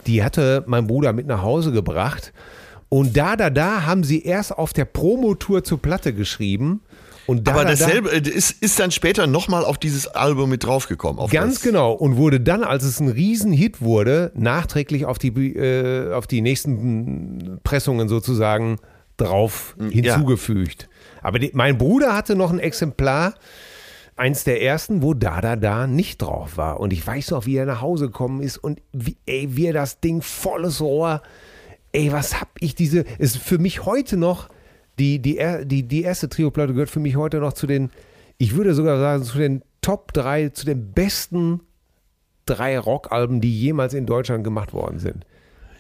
Speaker 2: Die hatte mein Bruder mit nach Hause gebracht. Und Da Da Da haben sie erst auf der Promotour zur Platte geschrieben. Und da,
Speaker 1: Aber
Speaker 2: da,
Speaker 1: dasselbe äh, ist, ist dann später nochmal auf dieses Album mit draufgekommen. Auf
Speaker 2: Da, ganz genau. Und wurde dann, als es ein Riesenhit wurde, nachträglich auf die, äh, auf die nächsten Pressungen sozusagen drauf hinzugefügt. Aber die, mein Bruder hatte noch ein Exemplar, eins der ersten, wo Da Da Da nicht drauf war. Und ich weiß noch, wie er nach Hause gekommen ist und wie, ey, wie er das Ding volles Rohr. Ey, was hab ich diese. Ist für mich heute noch. Die, die, die, die erste Trio-Platte gehört für mich heute noch zu den, ich würde sogar sagen, zu den Top 3, zu den besten drei Rockalben, die jemals in Deutschland gemacht worden sind.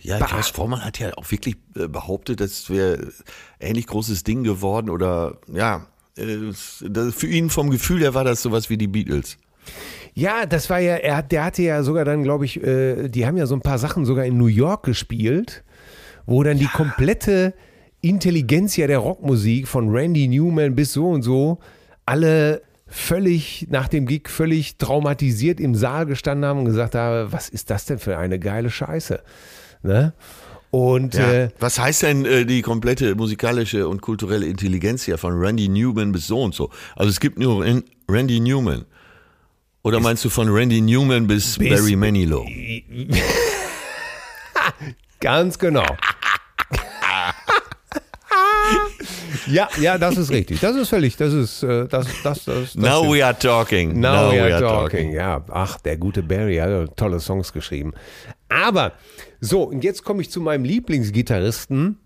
Speaker 1: Ja, Klaus Vormann hat ja auch wirklich äh, behauptet, das wäre ähnlich großes Ding geworden oder ja, äh, für ihn vom Gefühl her war das sowas wie die Beatles.
Speaker 2: Ja, das war ja, er hat, der hatte ja sogar dann, glaube ich, äh, die haben ja so ein paar Sachen sogar in New York gespielt, wo dann die komplette Intelligenzia der Rockmusik von Randy Newman bis so und so alle völlig nach dem Gig völlig traumatisiert im Saal gestanden haben und gesagt haben, was ist das denn für eine geile Scheiße? Ne? Und
Speaker 1: Ja.
Speaker 2: äh,
Speaker 1: Was heißt denn äh, die komplette musikalische und kulturelle Intelligenz hier von Randy Newman bis so und so? Also es gibt nur Ran- Randy Newman. Oder meinst du von Randy Newman bis,
Speaker 2: Bis-
Speaker 1: Barry Manilow?
Speaker 2: Ganz genau. ja, ja, das ist richtig. Das ist völlig, das ist, äh, das, das, das, das
Speaker 1: Now
Speaker 2: stimmt.
Speaker 1: we are talking.
Speaker 2: Now, we are talking. Ja, ach, der gute Barry hat tolle Songs geschrieben. Aber, so, und jetzt komme ich zu meinem Lieblingsgitarristen,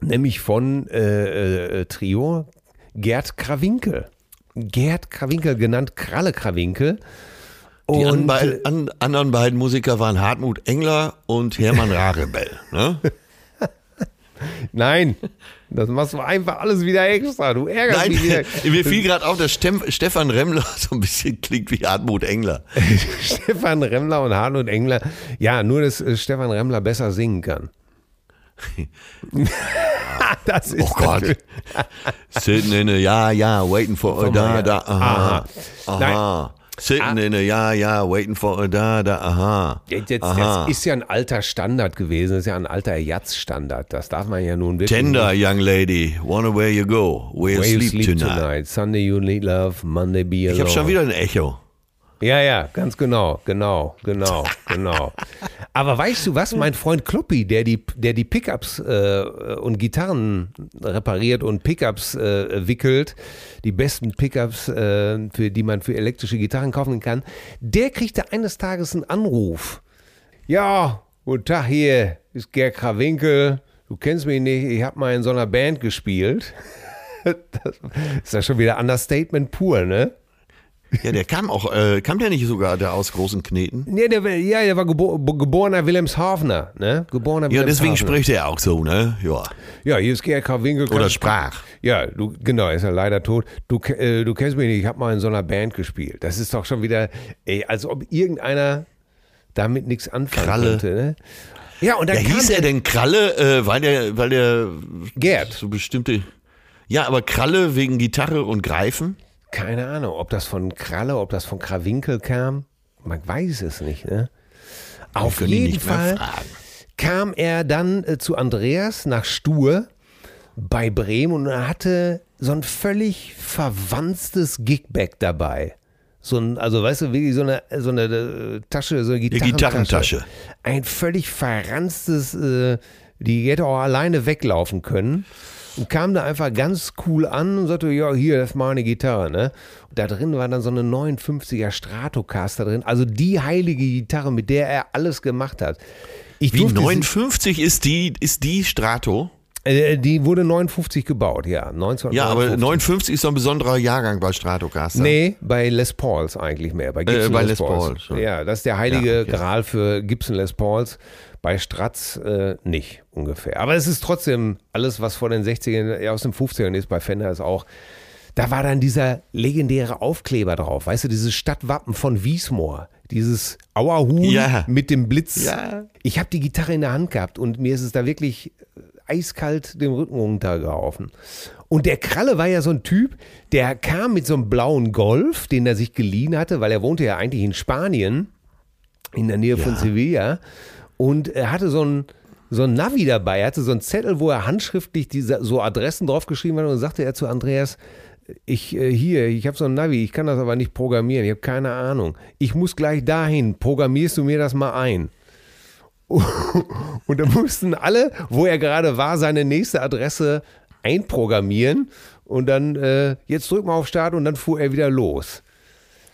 Speaker 2: nämlich von äh, äh, Trio, Gerd Krawinkel. Gerd Krawinkel, genannt Kralle Krawinkel.
Speaker 1: Die an,
Speaker 2: Und,
Speaker 1: bei, an, anderen beiden Musiker waren Hartmut Engler und Hermann Rarebell. Ne?
Speaker 2: Nein, das machst du einfach alles wieder extra. Du ärgerst
Speaker 1: Nein,
Speaker 2: mich wieder.
Speaker 1: mir fiel gerade auf, dass Stem, Stefan Remmler so ein bisschen klingt wie Hartmut Engler.
Speaker 2: Stefan Remmler und Hartmut Engler. Ja, nur, dass äh, Stefan Remmler besser singen kann. das ist
Speaker 1: Oh Gott. Sitting in a, ja, ja, waiting for a da, da, aha.
Speaker 2: Aha. Nein.
Speaker 1: Sitting in a, ja, ja, waiting for a da, da, aha.
Speaker 2: Jetzt, jetzt,
Speaker 1: aha.
Speaker 2: das ist ja ein alter Standard gewesen, das ist ja ein alter Jatz-Standard. Das darf man ja nun wirklich.
Speaker 1: Tender,
Speaker 2: nicht.
Speaker 1: young lady, wonder where you go, where you
Speaker 2: Where you
Speaker 1: sleep,
Speaker 2: sleep
Speaker 1: tonight.
Speaker 2: tonight. Sunday you need love, Monday be alone.
Speaker 1: Ich habe schon wieder ein Echo.
Speaker 2: Ja, ja, ganz genau, genau, genau, genau. Aber weißt du was, mein Freund Kloppi, der die, der die Pickups äh, und Gitarren repariert und Pickups äh, wickelt, die besten Pickups, äh, für die man für elektrische Gitarren kaufen kann, der kriegte eines Tages einen Anruf. Ja, guten Tag hier, ist Gerd Krawinkel. Du kennst mich nicht, ich habe mal in so einer Band gespielt. Das ist ja schon wieder Understatement pur, ne?
Speaker 1: Ja, der kam auch, äh, kam der nicht sogar da aus großen Kneten?
Speaker 2: Ja, der, war- ja, der war gebo geborener Wilhelmshavener, ne? Geborener
Speaker 1: Ja, deswegen spricht er auch so, ne? Ja.
Speaker 2: Ja, hier ist GRK Winkel.
Speaker 1: Oder sprach.
Speaker 2: Ja, du, genau, ist ja leider tot. Du, äh, du kennst mich nicht, ich habe mal in so einer Band gespielt. Das ist doch schon wieder, ey, als ob irgendeiner damit nichts anfangen
Speaker 1: Kralle.
Speaker 2: könnte, ne? Ja, und dann
Speaker 1: Ja, hieß er denn Kralle, äh, weil der, weil der
Speaker 2: Gerd.
Speaker 1: so bestimmte. Ja, aber Kralle wegen Gitarre und Greifen?
Speaker 2: Keine Ahnung, ob das von Kralle, ob das von Krawinkel kam. Man weiß es nicht, ne? Auf jeden Fall kam er dann äh, zu Andreas nach Stur bei Bremen und er hatte so ein völlig verwanztes Gigback dabei. So ein, also weißt du, wie so eine, so eine äh, Tasche, so eine Gitarrentasche.
Speaker 1: Gitarrentasche.
Speaker 2: Ein völlig verranztes, äh, die hätte auch alleine weglaufen können. Und kam da einfach ganz cool an und sagte, ja, hier, das ist meine Gitarre, ne? Und da drin war dann so eine 59er Stratocaster drin. Also die heilige Gitarre, mit der er alles gemacht hat. Ich
Speaker 1: Wie
Speaker 2: durfte sie-
Speaker 1: 59 ist die, ist die Strato?
Speaker 2: Äh, die wurde 59 gebaut, ja. 1959.
Speaker 1: Ja, aber 59 ist so ein besonderer Jahrgang bei Stratocaster.
Speaker 2: Nee, bei Les Pauls eigentlich mehr. Bei Gibson
Speaker 1: Äh, bei
Speaker 2: Les,
Speaker 1: Les
Speaker 2: Pauls.
Speaker 1: Pauls.
Speaker 2: Ja, das ist der heilige
Speaker 1: Ja, okay.
Speaker 2: Gral für Gibson Les Pauls. Bei Stratz äh, nicht ungefähr. Aber es ist trotzdem alles, was vor den 60ern, ja, aus den 50ern ist, bei Fender ist auch. Da war dann dieser legendäre Aufkleber drauf, weißt du, dieses Stadtwappen von Wiesmoor, dieses Auerhuhn
Speaker 1: Ja.
Speaker 2: mit dem Blitz.
Speaker 1: Ja.
Speaker 2: Ich habe die Gitarre in der Hand gehabt und mir ist es da wirklich eiskalt den Rücken runtergelaufen. Und der Kralle war ja so ein Typ, der kam mit so einem blauen Golf, den er sich geliehen hatte, weil er wohnte ja eigentlich in Spanien, in der Nähe von Sevilla. Und er hatte so ein, so ein Navi dabei, er hatte so einen Zettel, wo er handschriftlich diese, so Adressen draufgeschrieben hat und sagte er zu Andreas, ich äh, hier, ich habe so ein Navi, ich kann das aber nicht programmieren, ich habe keine Ahnung. Ich muss gleich dahin, programmierst du mir das mal ein? Und da mussten alle, wo er gerade war, seine nächste Adresse einprogrammieren. Und dann, äh, jetzt drück mal auf Start und dann fuhr er wieder los.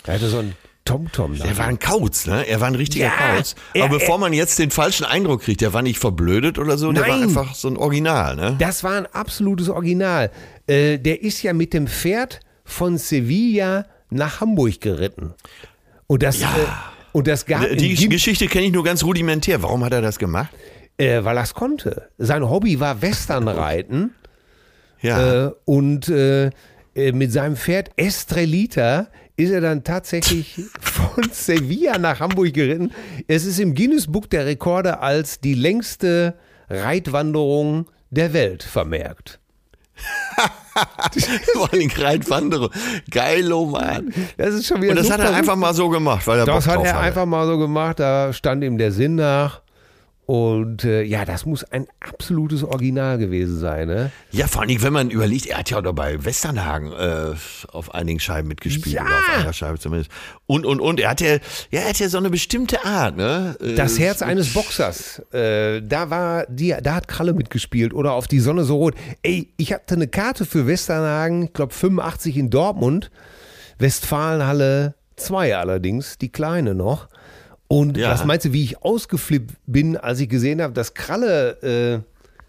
Speaker 2: Er hatte so ein TomTom da.
Speaker 1: Er war ein Kauz, ne? Er war ein richtiger
Speaker 2: Ja,
Speaker 1: Kauz.
Speaker 2: er-
Speaker 1: Aber bevor
Speaker 2: er-
Speaker 1: man jetzt den falschen Eindruck kriegt, der war nicht verblödet oder so, der war
Speaker 2: Nein.
Speaker 1: einfach so ein Original, ne?
Speaker 2: Das war ein absolutes Original. Äh, der ist ja mit dem Pferd von Sevilla nach Hamburg geritten. Und das,
Speaker 1: Ja.
Speaker 2: äh, und das gab
Speaker 1: Die
Speaker 2: Gim-
Speaker 1: Geschichte kenne ich nur ganz rudimentär. Warum hat er das gemacht?
Speaker 2: äh, weil er es konnte. Sein Hobby war Westernreiten.
Speaker 1: Ja.
Speaker 2: Äh, und äh, äh, mit seinem Pferd Estrelita ist er dann tatsächlich von Sevilla nach Hamburg geritten. Es ist im Guinness Buch der Rekorde als die längste Reitwanderung der Welt vermerkt.
Speaker 1: Vor allem Reitwanderung. Geilo, Mann.
Speaker 2: Das ist schon wieder
Speaker 1: Und das hat er einfach mal so gemacht, weil er
Speaker 2: Das
Speaker 1: Bock
Speaker 2: hat er
Speaker 1: hatte.
Speaker 2: einfach mal so gemacht, da stand ihm der Sinn nach. Und äh, ja, das muss ein absolutes Original gewesen sein. Ne?
Speaker 1: Ja, vor allem, wenn man überlegt, er hat ja auch noch bei Westernhagen äh, auf einigen Scheiben mitgespielt.
Speaker 2: Ja.
Speaker 1: Oder auf einer Scheibe zumindest. Und, und, und. Er hat ja, ja, er hat ja so eine bestimmte Art, ne? Äh,
Speaker 2: Das Herz eines Boxers. Äh, da war die, da hat Kralle mitgespielt oder auf die Sonne so rot. Ey, ich hatte eine Karte für Westernhagen, ich glaube 85 in Dortmund, Westfalenhalle 2 allerdings, die kleine noch. Und
Speaker 1: Ja.
Speaker 2: was meinst du, wie ich ausgeflippt bin, als ich gesehen habe, dass Kralle äh,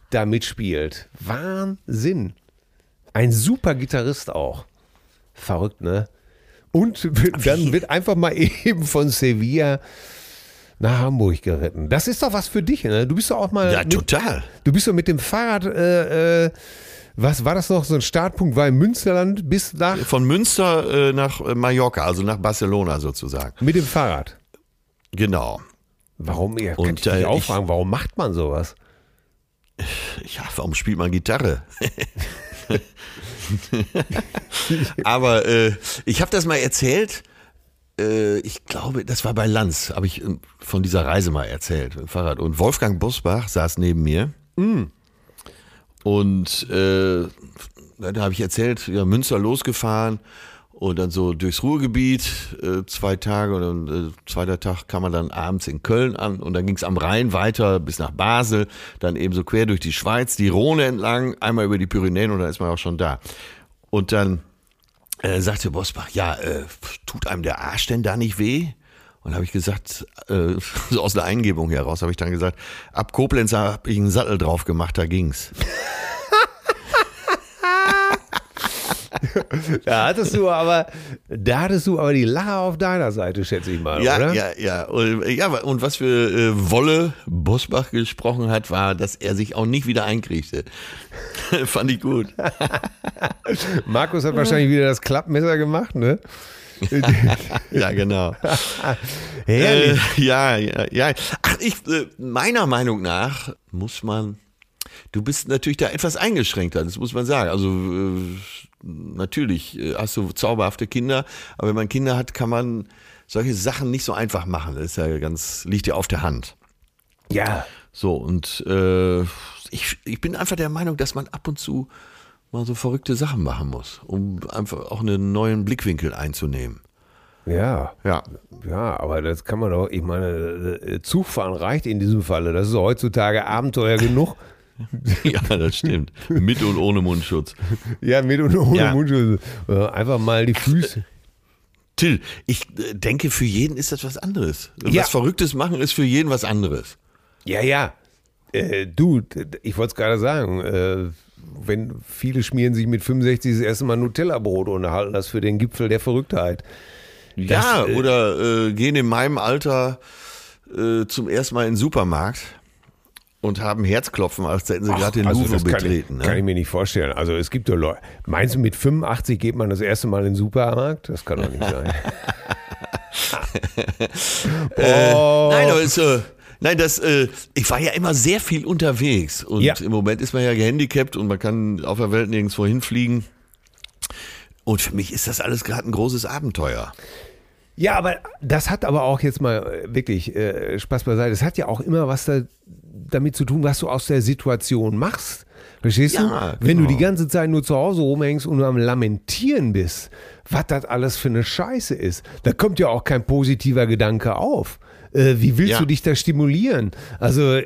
Speaker 2: da mitspielt? Wahnsinn. Ein super Gitarrist auch. Verrückt, ne? Und dann wird einfach mal eben von Sevilla nach Hamburg geritten. Das ist doch was für dich, ne? Du bist doch auch mal.
Speaker 1: Ja,
Speaker 2: mit,
Speaker 1: total.
Speaker 2: Du bist doch mit dem Fahrrad, äh, äh, was war das noch? So ein Startpunkt war im Münsterland bis nach.
Speaker 1: Von Münster äh, nach äh, Mallorca, also nach Barcelona sozusagen.
Speaker 2: Mit dem Fahrrad.
Speaker 1: Genau.
Speaker 2: Warum? Ja, kann
Speaker 1: Und,
Speaker 2: ich dich
Speaker 1: äh,
Speaker 2: auch
Speaker 1: ich-
Speaker 2: fragen, warum macht man sowas?
Speaker 1: Ja, warum spielt man Gitarre? Aber äh, ich habe das mal erzählt. Äh, ich glaube, das war bei Lanz, habe ich äh, von dieser Reise mal erzählt mit dem Fahrrad. Und Wolfgang Bosbach saß neben mir. Und äh, da habe ich erzählt, ja, Münster losgefahren und dann so durchs Ruhrgebiet äh, zwei Tage und dann äh, zweiter Tag kam man dann abends in Köln an und dann ging es am Rhein weiter bis nach Basel, dann eben so quer durch die Schweiz, die Rhone entlang, einmal über die Pyrenäen und dann ist man auch schon da. Und dann äh, sagte Bosbach, ja, äh, tut einem der Arsch denn da nicht weh? Und habe ich gesagt, äh, so aus der Eingebung heraus habe ich dann gesagt, ab Koblenz habe ich einen Sattel drauf gemacht, da ging's.
Speaker 2: Da hattest du aber, da hattest du aber die Lache auf deiner Seite, schätze ich mal,
Speaker 1: Ja,
Speaker 2: oder?
Speaker 1: ja, ja. Und, ja, und was für äh, Wolle Bosbach gesprochen hat, war, dass er sich auch nicht wieder einkriegte. Fand ich gut.
Speaker 2: Markus hat wahrscheinlich wieder das Klappmesser gemacht, ne?
Speaker 1: ja, genau.
Speaker 2: Herrlich.
Speaker 1: Äh, ja, ja, ja. Ach, ich, äh, meiner Meinung nach muss man, du bist natürlich da etwas eingeschränkter, das muss man sagen. Also, äh, natürlich äh, hast du zauberhafte Kinder, aber wenn man Kinder hat, kann man solche Sachen nicht so einfach machen. Das ist ja ganz, liegt ja auf der Hand.
Speaker 2: ja.
Speaker 1: So, und äh, ich, ich bin einfach der Meinung, dass man ab und zu mal so verrückte Sachen machen muss, um einfach auch einen neuen Blickwinkel einzunehmen.
Speaker 2: Ja.
Speaker 1: Ja.
Speaker 2: Ja, aber das kann man doch, ich meine, äh, Zugfahren reicht in diesem Falle. Das ist heutzutage Abenteuer genug.
Speaker 1: Ja, das stimmt. Mit und ohne Mundschutz.
Speaker 2: Ja, mit und ohne
Speaker 1: Ja.
Speaker 2: Mundschutz. Äh, Einfach mal die Füße.
Speaker 1: Till, ich äh, denke, für jeden ist das was anderes.
Speaker 2: Ja.
Speaker 1: Was Verrücktes machen ist für jeden was anderes.
Speaker 2: Ja, ja. Äh, du, ich wollte es gerade sagen, äh, wenn viele schmieren sich mit 65 das erste Mal Nutella-Brot und halten das für den Gipfel der Verrücktheit.
Speaker 1: ja,
Speaker 2: Das, äh,
Speaker 1: oder äh, gehen in meinem Alter zum ersten Mal in den Supermarkt und haben Herzklopfen, als hätten sie gerade den
Speaker 2: also
Speaker 1: Louvre
Speaker 2: das kann
Speaker 1: betreten.
Speaker 2: Ich, kann ich
Speaker 1: Ne?
Speaker 2: mir nicht vorstellen. Also es gibt ja Leute. Meinst du, mit 85 geht man das erste Mal in den Supermarkt? Das kann doch nicht sein. oh.
Speaker 1: Nein, äh, nein, das, äh, ich war ja immer sehr viel unterwegs und
Speaker 2: Ja.
Speaker 1: im Moment ist man ja gehandicapt und man kann auf der Welt nirgendwo hinfliegen. Und für mich ist das alles gerade ein großes Abenteuer.
Speaker 2: Ja, aber das hat aber auch jetzt mal äh, wirklich äh, Spaß beiseite. Das hat ja auch immer was da, damit zu tun, was du aus der Situation machst. Verstehst
Speaker 1: Ja,
Speaker 2: du? Wenn du
Speaker 1: genau.
Speaker 2: die ganze Zeit nur zu Hause rumhängst und nur am Lamentieren bist, was das alles für eine Scheiße ist, da kommt ja auch kein positiver Gedanke auf. Äh, wie willst
Speaker 1: Ja.
Speaker 2: du dich da stimulieren? Also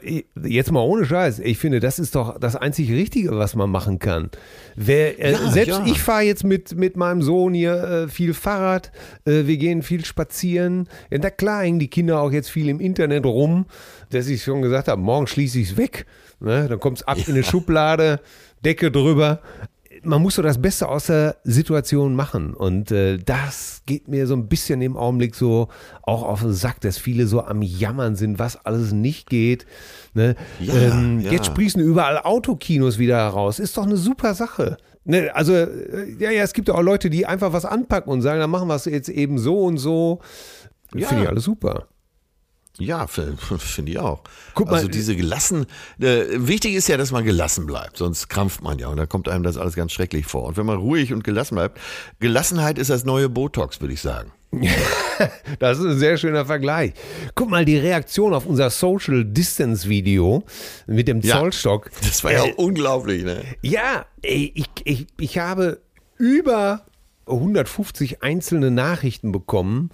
Speaker 2: jetzt mal ohne Scheiß. Ich finde, das ist doch das einzig Richtige, was man machen kann. Wer, äh,
Speaker 1: Ja,
Speaker 2: selbst
Speaker 1: ja.
Speaker 2: ich fahre jetzt mit, mit meinem Sohn hier äh, viel Fahrrad, äh, wir gehen viel spazieren. Ja, na klar hängen die Kinder auch jetzt viel im Internet rum, dass ich schon gesagt habe, morgen schließe ich es weg. Ne? Dann kommt es ab in eine Schublade, Decke drüber. Man muss so das Beste aus der Situation machen. Und äh, das geht mir so ein bisschen im Augenblick so auch auf den Sack, dass viele so am Jammern sind, was alles nicht geht. Ne?
Speaker 1: Ja,
Speaker 2: ähm,
Speaker 1: ja.
Speaker 2: Jetzt sprießen überall Autokinos wieder heraus. Ist doch eine super Sache. Ne, also, äh, ja, ja, es gibt ja auch Leute, die einfach was anpacken und sagen, dann machen wir es jetzt eben so und so.
Speaker 1: Ja.
Speaker 2: Finde ich alles super.
Speaker 1: Ja, finde ich auch.
Speaker 2: Guck mal,
Speaker 1: also diese gelassen, äh, wichtig ist ja, dass man gelassen bleibt, sonst krampft man ja und da kommt einem das alles ganz schrecklich vor. Und wenn man ruhig und gelassen bleibt, Gelassenheit ist das neue Botox, würde ich sagen.
Speaker 2: Das ist ein sehr schöner Vergleich. Guck mal, die Reaktion auf unser Social Distance Video mit dem
Speaker 1: Ja.
Speaker 2: Zollstock.
Speaker 1: Das war ja
Speaker 2: Äh,
Speaker 1: unglaublich, ne?
Speaker 2: Ja, ich, ich, ich habe über 150 einzelne Nachrichten bekommen.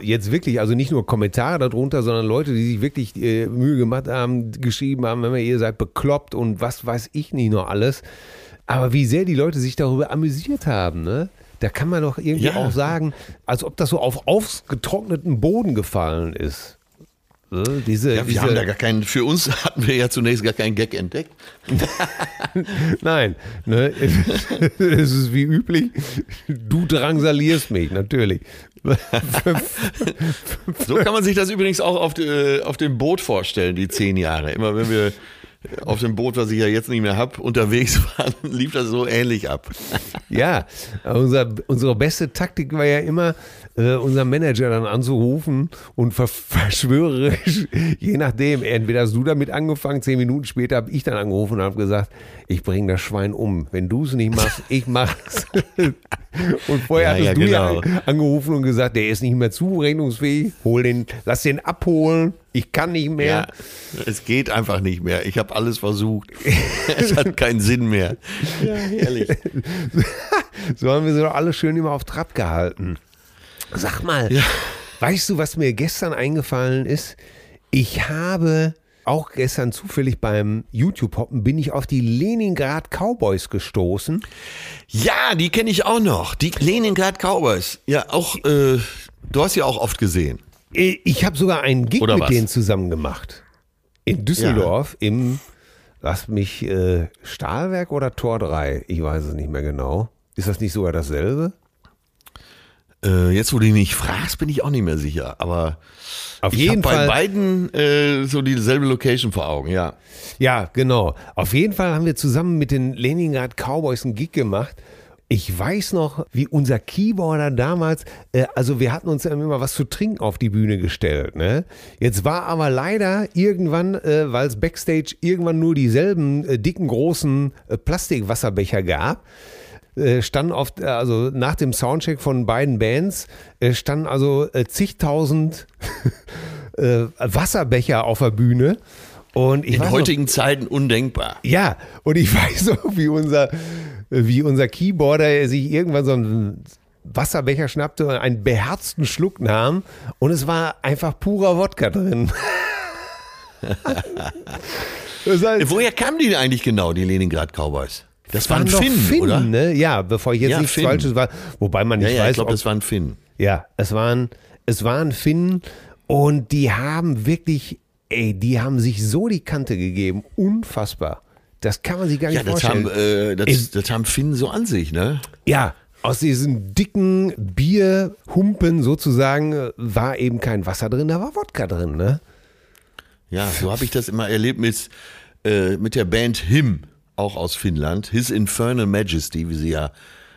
Speaker 2: Jetzt wirklich, also nicht nur Kommentare darunter, sondern Leute, die sich wirklich äh, Mühe gemacht haben, geschrieben haben, wenn ihr seid bekloppt und was weiß ich nicht nur alles. Aber wie sehr die Leute sich darüber amüsiert haben, ne? Da kann man doch irgendwie
Speaker 1: Ja.
Speaker 2: auch sagen, als ob das so auf ausgetrockneten Boden gefallen ist. Ne? Diese,
Speaker 1: Ja, wir
Speaker 2: diese,
Speaker 1: haben da gar keinen, für uns hatten wir ja zunächst gar keinen Gag entdeckt.
Speaker 2: Nein, ne? es ist wie üblich, du drangsalierst mich, natürlich.
Speaker 1: So kann man sich das übrigens auch auf, äh, auf dem Boot vorstellen, die zehn Jahre. Immer wenn wir auf dem Boot, was ich ja jetzt nicht mehr habe, unterwegs waren, lief das so ähnlich ab.
Speaker 2: Ja, unser, unsere beste Taktik war ja immer, äh, unseren Manager dann anzurufen und ver verschwörerisch, je nachdem, entweder hast du damit angefangen, zehn Minuten später habe ich dann angerufen und habe gesagt, ich bringe das Schwein um. Wenn du es nicht machst, ich mach's. Und vorher
Speaker 1: Ja,
Speaker 2: hattest
Speaker 1: ja,
Speaker 2: du
Speaker 1: genau.
Speaker 2: ja angerufen und gesagt, der ist nicht mehr zurechnungsfähig, hol den, lass den abholen, ich kann nicht mehr.
Speaker 1: Ja, es geht einfach nicht mehr. Ich habe alles versucht. es hat keinen Sinn mehr. Ja, herrlich.
Speaker 2: So haben wir sie doch alle schön immer auf Trab gehalten. Sag mal,
Speaker 1: Ja.
Speaker 2: weißt du, was mir gestern eingefallen ist? Ich habe auch gestern zufällig beim YouTube-Hoppen bin ich auf die Leningrad Cowboys gestoßen.
Speaker 1: Ja, die kenne ich auch noch. Die Leningrad Cowboys. Ja, auch, äh, du hast sie auch oft gesehen.
Speaker 2: Äh, Ich habe sogar einen Gig
Speaker 1: Oder
Speaker 2: mit
Speaker 1: was?
Speaker 2: denen zusammen gemacht. In Düsseldorf im, lass mich, äh, Stahlwerk oder Tor 3? Ich weiß es nicht mehr genau. Ist das nicht sogar dasselbe?
Speaker 1: Äh, jetzt, wo du mich fragst, bin ich auch nicht mehr sicher. Aber
Speaker 2: Auf
Speaker 1: ich
Speaker 2: jeden
Speaker 1: habe bei beiden äh, so dieselbe Location vor Augen, ja.
Speaker 2: Ja, genau. Auf jeden Fall haben wir zusammen mit den Leningrad Cowboys einen Gig gemacht. Ich weiß noch, wie unser Keyboarder damals, äh, also wir hatten uns ja immer was zu trinken auf die Bühne gestellt. Ne? Jetzt war aber leider irgendwann, äh, weil es Backstage irgendwann nur dieselben äh, dicken, großen äh, Plastikwasserbecher gab, äh, standen oft, äh, also nach dem Soundcheck von beiden Bands, äh, standen also äh, zigtausend äh, Wasserbecher auf der Bühne. Und ich
Speaker 1: In
Speaker 2: weiß noch,
Speaker 1: heutigen Zeiten undenkbar.
Speaker 2: ja, und ich weiß noch, wie unser, wie unser Keyboarder sich irgendwann so einen Wasserbecher schnappte und einen beherzten Schluck nahm und es war einfach purer Wodka drin. das heißt,
Speaker 1: Woher kamen die eigentlich genau, die Leningrad Cowboys? Das waren
Speaker 2: doch
Speaker 1: Finnen,
Speaker 2: Finnen,
Speaker 1: oder?
Speaker 2: Ne? Ja, bevor ich jetzt
Speaker 1: Ja,
Speaker 2: nichts. Falsches war, wobei man
Speaker 1: Ja,
Speaker 2: nicht
Speaker 1: ja, ich
Speaker 2: weiß,
Speaker 1: glaube,
Speaker 2: ob,
Speaker 1: das waren Finnen.
Speaker 2: ja, es waren, es waren Finnen und die haben wirklich ey, die haben sich so die Kante gegeben. Unfassbar. Das kann man sich gar nicht
Speaker 1: Ja, das
Speaker 2: vorstellen.
Speaker 1: haben, äh, das, das haben Finnen so an sich, ne?
Speaker 2: Ja, aus diesen dicken Bierhumpen sozusagen war eben kein Wasser drin, da war Wodka drin, ne?
Speaker 1: Ja, so habe ich das immer erlebt mit, äh, mit der Band Him, auch aus Finnland. His Infernal Majesty, wie sie ja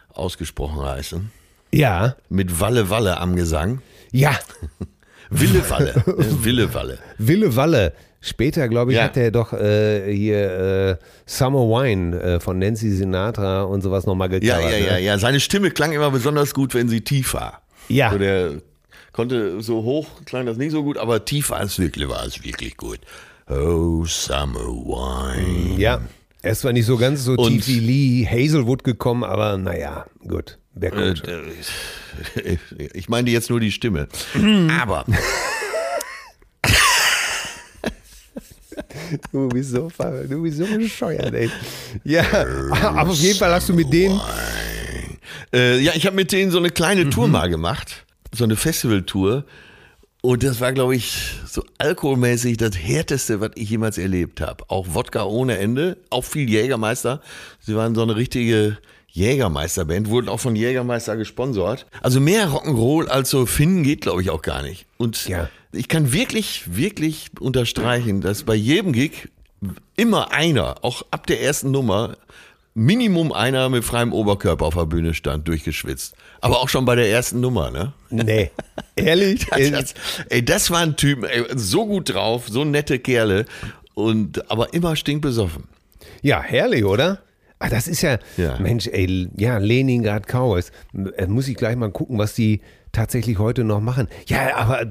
Speaker 1: ausgesprochen heißen.
Speaker 2: Ja,
Speaker 1: Mit Walle Walle am Gesang.
Speaker 2: ja,
Speaker 1: Wille Walle. äh, Wille Walle.
Speaker 2: Wille Walle. Später, glaube ich,
Speaker 1: Ja.
Speaker 2: hat er doch äh, hier äh, Summer Wine äh, von Nancy Sinatra und sowas nochmal
Speaker 1: Ja,
Speaker 2: gecovert.
Speaker 1: ja, ja,
Speaker 2: ne?
Speaker 1: ja. Seine Stimme klang immer besonders gut, wenn sie tief war.
Speaker 2: Ja.
Speaker 1: So der konnte so hoch, klang das nicht so gut, aber tief war es wirklich, war es wirklich gut. Oh, Summer Wine.
Speaker 2: Ja, er ist zwar nicht so ganz so
Speaker 1: Und-
Speaker 2: tief wie Lee Hazelwood gekommen, aber naja, gut. Wer
Speaker 1: Äh,
Speaker 2: kommt
Speaker 1: äh, ich meine jetzt nur die Stimme. Aber
Speaker 2: Du bist so du bist so bescheuert, ey. Ja, aber auf jeden Fall hast du mit denen.
Speaker 1: Äh, ja, ich habe mit denen so eine kleine Tour
Speaker 2: Mhm.
Speaker 1: mal gemacht, so eine Festivaltour. Und das war, glaube ich, so alkoholmäßig das härteste, was ich jemals erlebt habe. Auch Wodka ohne Ende, auch viel Jägermeister. Sie waren so eine richtige Jägermeisterband, wurden auch von Jägermeister gesponsert. Also mehr Rock'n'Roll als so Finnen geht, glaube ich, auch gar nicht. Und
Speaker 2: Ja.
Speaker 1: ich kann wirklich, wirklich unterstreichen, dass bei jedem Gig immer einer, auch ab der ersten Nummer, Minimum einer mit freiem Oberkörper auf der Bühne stand, durchgeschwitzt. Aber auch schon bei der ersten Nummer, ne?
Speaker 2: Nee, ehrlich?
Speaker 1: Das, das, ey, das waren Typen, ey, so gut drauf, so nette Kerle und aber immer stinkbesoffen.
Speaker 2: Ja, herrlich, oder? Ah, das ist ja,
Speaker 1: Ja.
Speaker 2: Mensch, ey, ja, Leningrad Cowboys. Äh, Muss ich gleich mal gucken, was die tatsächlich heute noch machen. Ja, aber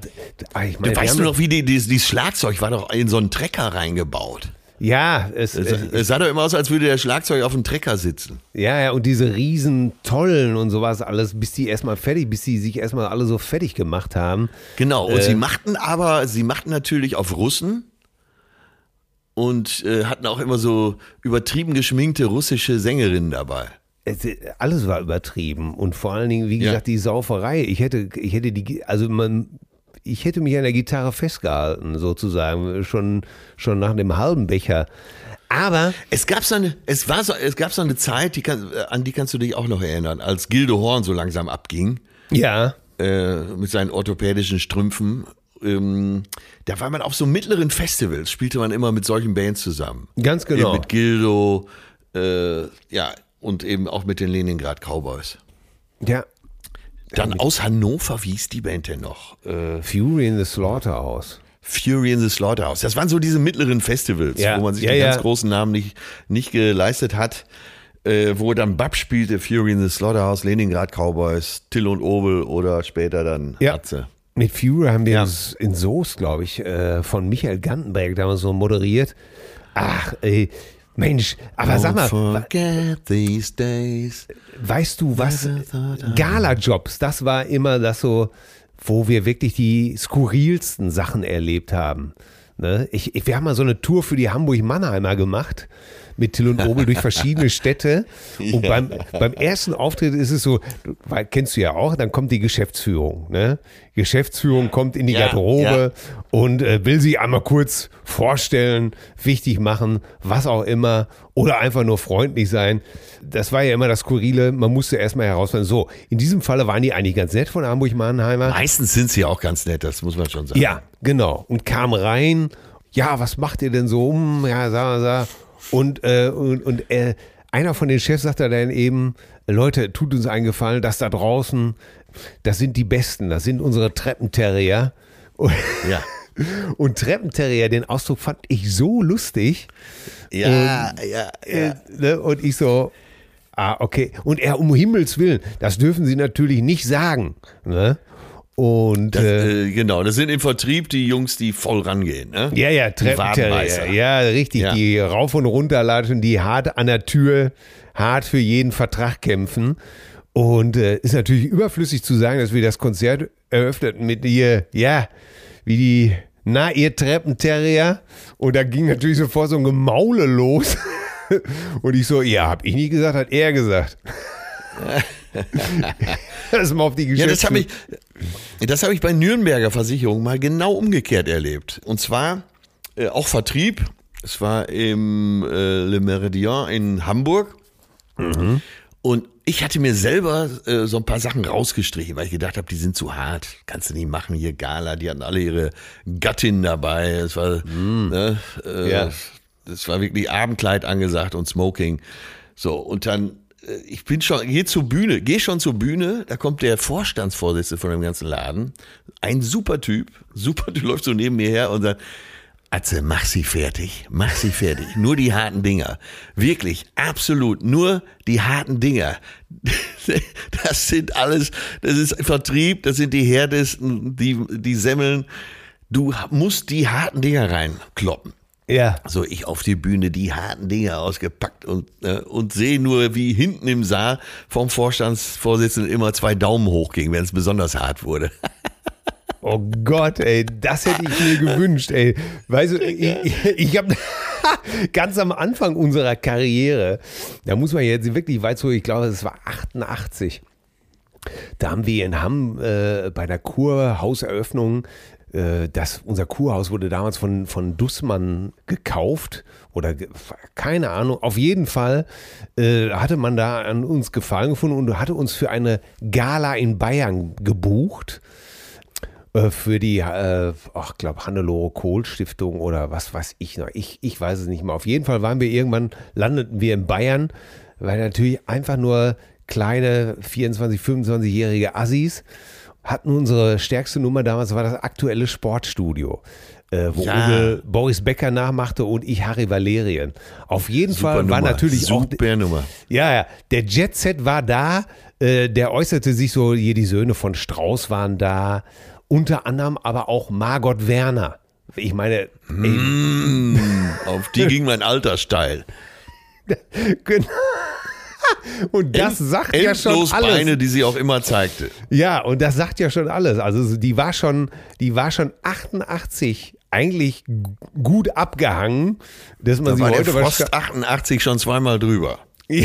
Speaker 2: ah, ich meine, wir
Speaker 1: weißt du noch, wie die, dieses, dieses Schlagzeug war doch in so einen Trecker reingebaut.
Speaker 2: Ja, es,
Speaker 1: Es,
Speaker 2: äh,
Speaker 1: es sah doch immer aus, als würde der Schlagzeug auf dem Trecker sitzen.
Speaker 2: ja, ja, und diese riesen Tollen und sowas alles, bis die erstmal fertig, bis die sich erstmal alle so fertig gemacht haben.
Speaker 1: Genau, und
Speaker 2: Äh.
Speaker 1: sie machten aber, sie machten natürlich auf Russen und äh, hatten auch immer so übertrieben geschminkte russische Sängerinnen dabei.
Speaker 2: Es, alles war übertrieben und vor allen Dingen, wie
Speaker 1: Ja.
Speaker 2: gesagt, die Sauferei. Ich hätte, ich hätte die, also man, ich hätte mich an der Gitarre festgehalten, sozusagen, schon, schon nach dem halben Becher. Aber,
Speaker 1: Es gab so eine, es war so, es gab so eine Zeit, die kann, äh, an die kannst du dich auch noch erinnern, als Gildo Horn so langsam abging
Speaker 2: ja,
Speaker 1: äh, mit seinen orthopädischen Strümpfen. Ähm, da war man auf so mittleren Festivals, spielte man immer mit solchen Bands zusammen.
Speaker 2: ganz genau.
Speaker 1: Eben mit Gildo, äh, ja, und eben auch mit den Leningrad Cowboys.
Speaker 2: Ja,
Speaker 1: Dann aus Hannover, wie hieß die Band denn noch? Äh,
Speaker 2: Fury in the Slaughterhouse.
Speaker 1: Fury in the Slaughterhouse. Das waren so diese mittleren Festivals,
Speaker 2: Ja,
Speaker 1: wo man sich
Speaker 2: ja,
Speaker 1: ganz
Speaker 2: ja.
Speaker 1: großen Namen nicht, nicht geleistet hat. Äh, wo dann Bab spielte, Fury in the Slaughterhouse, Leningrad Cowboys, Till und Obel oder später dann
Speaker 2: Ja.
Speaker 1: Atze.
Speaker 2: Mit Fury haben wir uns in Soest, glaube ich, äh, von Michael Gantenberg damals so moderiert. Ach, ey, Mensch, aber sag mal, weißt du was? Gala-Jobs, das war immer das so, wo wir wirklich die skurrilsten Sachen erlebt haben. Ne? Ich, ich, wir haben mal so eine Tour für die Hamburg-Mannheimer gemacht mit Till und Obel durch verschiedene Städte. Und beim, beim ersten Auftritt ist es so, weil, kennst du ja auch, dann kommt die Geschäftsführung. Ne? Geschäftsführung kommt in die
Speaker 1: Ja,
Speaker 2: Garderobe und äh, will sie einmal kurz vorstellen, wichtig machen, was auch immer, oder einfach nur freundlich sein. Das war ja immer das Skurrile, man musste erstmal herausfinden. So, in diesem Falle waren die eigentlich ganz nett von Hamburg-Mannheimer.
Speaker 1: Meistens sind sie auch ganz nett, das muss man schon sagen.
Speaker 2: Ja, genau. Und kam rein, ja, was macht ihr denn so um? Ja, sag, sag. Und, äh, und, und äh, einer von den Chefs sagte dann eben, Leute, tut uns einen Gefallen, das da draußen, das sind die Besten, das sind unsere Treppenterrier. Und,
Speaker 1: Ja.
Speaker 2: und Treppenterrier, den Ausdruck fand ich so lustig.
Speaker 1: Ja, ja,
Speaker 2: Äh,
Speaker 1: ja.
Speaker 2: ne? Und ich so, ah, okay. Und er, um Himmels Willen, das dürfen Sie natürlich nicht sagen. Ne? Und
Speaker 1: Das,
Speaker 2: äh,
Speaker 1: äh, genau, das sind im Vertrieb die Jungs, die voll rangehen. Ne?
Speaker 2: Ja, ja. Treppenterrier. Ja, richtig.
Speaker 1: Ja.
Speaker 2: Die rauf und runter latschen, die hart an der Tür, hart für jeden Vertrag kämpfen. Und äh, ist natürlich überflüssig zu sagen, dass wir das Konzert eröffneten mit ihr, ja, wie die, na, ihr Treppenterrier. Und da ging natürlich sofort so ein Gemaule los. Und ich so, ja, hab ich nicht gesagt, hat er gesagt. das ist mal auf die
Speaker 1: Ja,
Speaker 2: Geschäftsführung.
Speaker 1: das habe ich, das habe ich bei Nürnberger Versicherung mal genau umgekehrt erlebt. Und zwar äh, auch Vertrieb. Es war im äh, Le Meridien in Hamburg. Und ich hatte mir selber äh, so ein paar Sachen rausgestrichen, weil ich gedacht habe, die sind zu hart. Kannst du nicht machen hier Gala. Die hatten alle ihre Gattin dabei. Es war, ne, äh,
Speaker 2: Ja.
Speaker 1: das war wirklich Abendkleid angesagt und Smoking. So, und dann, ich bin schon, geh zur Bühne, geh schon zur Bühne, da kommt der Vorstandsvorsitzende von dem ganzen Laden. Ein super Typ, super, du läufst so neben mir her und sagt, Atze, mach sie fertig, mach sie fertig. Nur die harten Dinger. Wirklich, absolut, nur die harten Dinger. Das sind alles, das ist Vertrieb, das sind die härtesten, die, die Semmeln. Du musst die harten Dinger reinkloppen.
Speaker 2: Ja.
Speaker 1: So, ich auf die Bühne, die harten Dinger ausgepackt und, äh, und sehe nur, wie hinten im Saal vom Vorstandsvorsitzenden immer zwei Daumen hochgingen, wenn es besonders hart wurde.
Speaker 2: Oh Gott, ey, das hätte ich mir gewünscht, ey. Weißt du, ich, ich, habe ganz am Anfang unserer Karriere, da muss man jetzt wirklich weit zurück, ich glaube, es war 88. Da haben wir in Hamm äh, bei der Kurhauseröffnung, das, unser Kurhaus wurde damals von, von Dussmann gekauft oder keine Ahnung. Auf jeden Fall äh, hatte man da an uns Gefallen gefunden und hatte uns für eine Gala in Bayern gebucht äh, für die, äh, ach, glaube Hannelore Kohl Stiftung oder was weiß ich noch. Ich, ich weiß es nicht mehr. Auf jeden Fall waren wir irgendwann, landeten wir in Bayern, weil natürlich einfach nur kleine 24, 25-jährige Assis hatten unsere stärkste Nummer damals, war das aktuelle Sportstudio. Äh, wo
Speaker 1: Ja.
Speaker 2: Uwe Boris Becker nachmachte und ich Harry Valerien. Auf jeden Fall war
Speaker 1: Nummer,
Speaker 2: natürlich auch
Speaker 1: super Nummer.
Speaker 2: ja, ja. Der Jet Set war da. Äh, der äußerte sich so, hier die Söhne von Strauß waren da. Unter anderem aber auch Margot Werner. Ich meine, ey,
Speaker 1: Mm, auf die ging mein Alter steil.
Speaker 2: genau. Und das sagt ja schon
Speaker 1: Endlos
Speaker 2: alles.
Speaker 1: Beine, die sie auch immer zeigte.
Speaker 2: Ja, und das sagt ja schon alles. Also die war schon, die war schon 88 eigentlich gut abgehangen, dass man
Speaker 1: Da
Speaker 2: sie
Speaker 1: war der
Speaker 2: heute wahrscheinlich-
Speaker 1: Frost 88 schon zweimal drüber.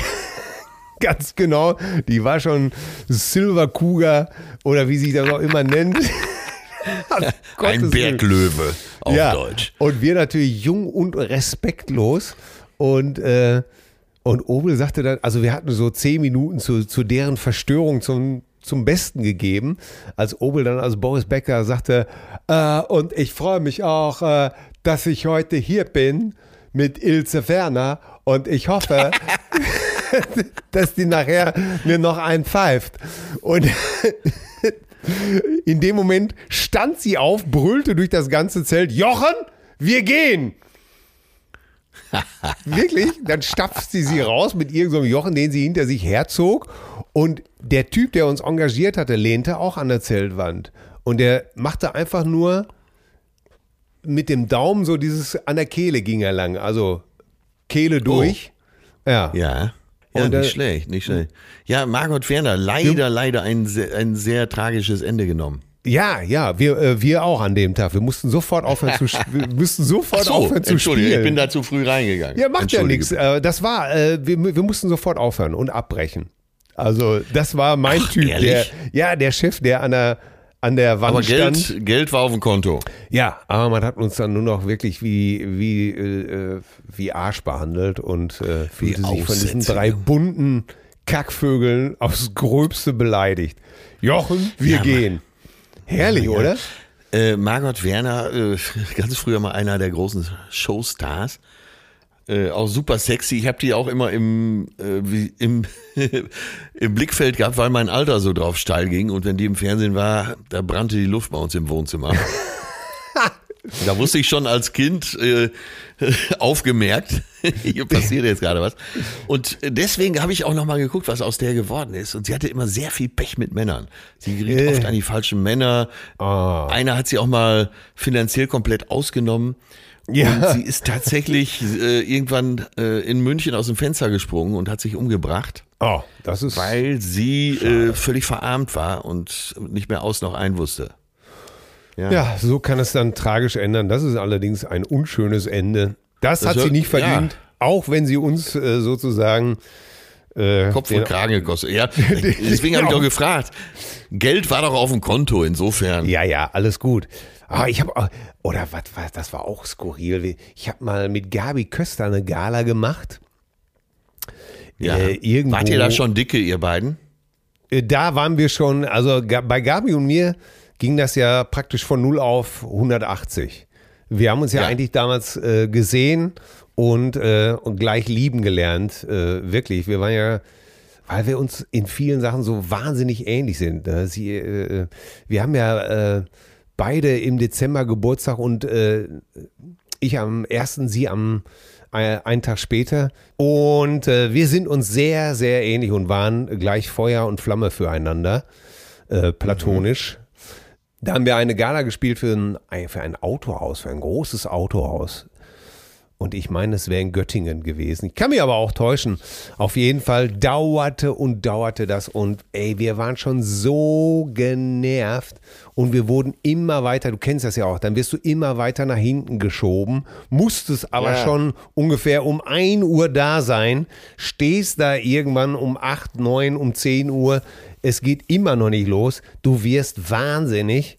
Speaker 2: Ganz genau. Die war schon Silver Cougar oder wie sich das auch immer nennt.
Speaker 1: Ein. Berglöwe auf
Speaker 2: ja.
Speaker 1: Deutsch.
Speaker 2: Und wir natürlich jung und respektlos. Und, äh, und Obel sagte dann, also wir hatten so zehn Minuten zu, zu deren Verstörung zum, zum Besten gegeben, als Obel dann, also Boris Becker sagte, äh, und ich freue mich auch, äh, dass ich heute hier bin mit Ilse Werner und ich hoffe, dass die nachher mir noch einen pfeift. Und in dem Moment stand sie auf, brüllte durch das ganze Zelt, Jochen, wir gehen. Wirklich? Dann stapft sie sie raus mit irgendeinem Jochen, den sie hinter sich herzog. Und der Typ, der uns engagiert hatte, lehnte auch an der Zeltwand. Und der machte einfach nur mit dem Daumen so dieses, an der Kehle ging er lang. Also Kehle durch. Ja.
Speaker 1: Ja. Ja,
Speaker 2: Und,
Speaker 1: nicht
Speaker 2: äh,
Speaker 1: schlecht, nicht schlecht. Ja, Margot Werner, leider, leider ein ein sehr tragisches Ende genommen.
Speaker 2: Ja, ja, wir, äh, wir auch an dem Tag. Wir mussten sofort aufhören zu, wir mussten sofort aufhören zu
Speaker 1: Entschuldige,
Speaker 2: spielen.
Speaker 1: ich bin da zu früh reingegangen.
Speaker 2: ja, macht ja nichts. Äh, das war, äh, wir, wir mussten sofort aufhören und abbrechen. Also, das war mein
Speaker 1: Ach,
Speaker 2: Typ, der, ja, der Chef, der an der, an der Wand
Speaker 1: Aber
Speaker 2: stand.
Speaker 1: Geld, Geld war auf dem Konto.
Speaker 2: Ja, aber man hat uns dann nur noch wirklich wie, wie, äh, wie Arsch behandelt und äh, fühlte sich von diesen drei bunten Kackvögeln aufs Gröbste beleidigt. Jochen, wir
Speaker 1: Ja, Mann.
Speaker 2: Herrlich, oder?
Speaker 1: Äh, Margot Werner, äh, ganz früher mal einer der großen Showstars. Äh, auch super sexy. Ich habe die auch immer im, äh, wie, im, im Blickfeld gehabt, weil mein Alter so drauf steil ging. Und wenn die im Fernsehen war, da brannte die Luft bei uns im Wohnzimmer. da wusste ich schon als Kind äh, aufgemerkt, hier passiert jetzt gerade was. Und deswegen habe ich auch nochmal geguckt, was aus der geworden ist. Und sie hatte immer sehr viel Pech mit Männern. Sie geriet
Speaker 2: Äh.
Speaker 1: oft an die falschen Männer.
Speaker 2: Ah.
Speaker 1: Einer hat sie auch mal finanziell komplett ausgenommen.
Speaker 2: Ja.
Speaker 1: Und sie ist tatsächlich äh, irgendwann äh, in München aus dem Fenster gesprungen und hat sich umgebracht,
Speaker 2: Oh, das ist.
Speaker 1: weil sie äh, völlig verarmt war und nicht mehr aus noch ein wusste.
Speaker 2: Ja, so kann es dann tragisch ändern. Das ist allerdings ein unschönes Ende. Das,
Speaker 1: Das
Speaker 2: hat sie
Speaker 1: hört-
Speaker 2: nicht verdient, auch wenn sie uns äh, sozusagen. Äh,
Speaker 1: Kopf und Kragen gekostet. Ja, deswegen habe ich doch gefragt. Geld war doch auf dem Konto, insofern.
Speaker 2: Ja, ja, alles gut. Ah, ich habe, oder was, was, das war auch skurril. Ich habe mal mit Gabi Köster eine Gala gemacht.
Speaker 1: Ja.
Speaker 2: Äh, irgendwo,
Speaker 1: Wart ihr da schon dicke, ihr beiden?
Speaker 2: Äh, Da waren wir schon, also bei Gabi und mir ging das ja praktisch von 0 auf 180. Wir haben uns ja,
Speaker 1: Ja.
Speaker 2: eigentlich damals äh, gesehen und, äh, und gleich lieben gelernt. Äh, wirklich, wir waren ja, weil wir uns in vielen Sachen so wahnsinnig ähnlich sind. Ne? Sie, äh, wir haben ja äh, beide im Dezember Geburtstag und äh, ich am ersten, sie am äh, einen Tag später. Und äh, wir sind uns sehr, sehr ähnlich und waren gleich Feuer und Flamme füreinander, äh, platonisch. Da haben wir eine Gala gespielt für ein, für ein Autohaus, für ein großes Autohaus. Und ich meine, es wäre in Göttingen gewesen. Ich kann mich aber auch täuschen. Auf jeden Fall dauerte und dauerte das. Und ey, wir waren schon so genervt. Und wir wurden immer weiter, du kennst das ja auch, dann wirst du immer weiter nach hinten geschoben, musstest aber
Speaker 1: Ja.
Speaker 2: schon ungefähr um 1 Uhr da sein, stehst da irgendwann um 8, 9, um 10 Uhr. Es geht immer noch nicht los. Du wirst wahnsinnig.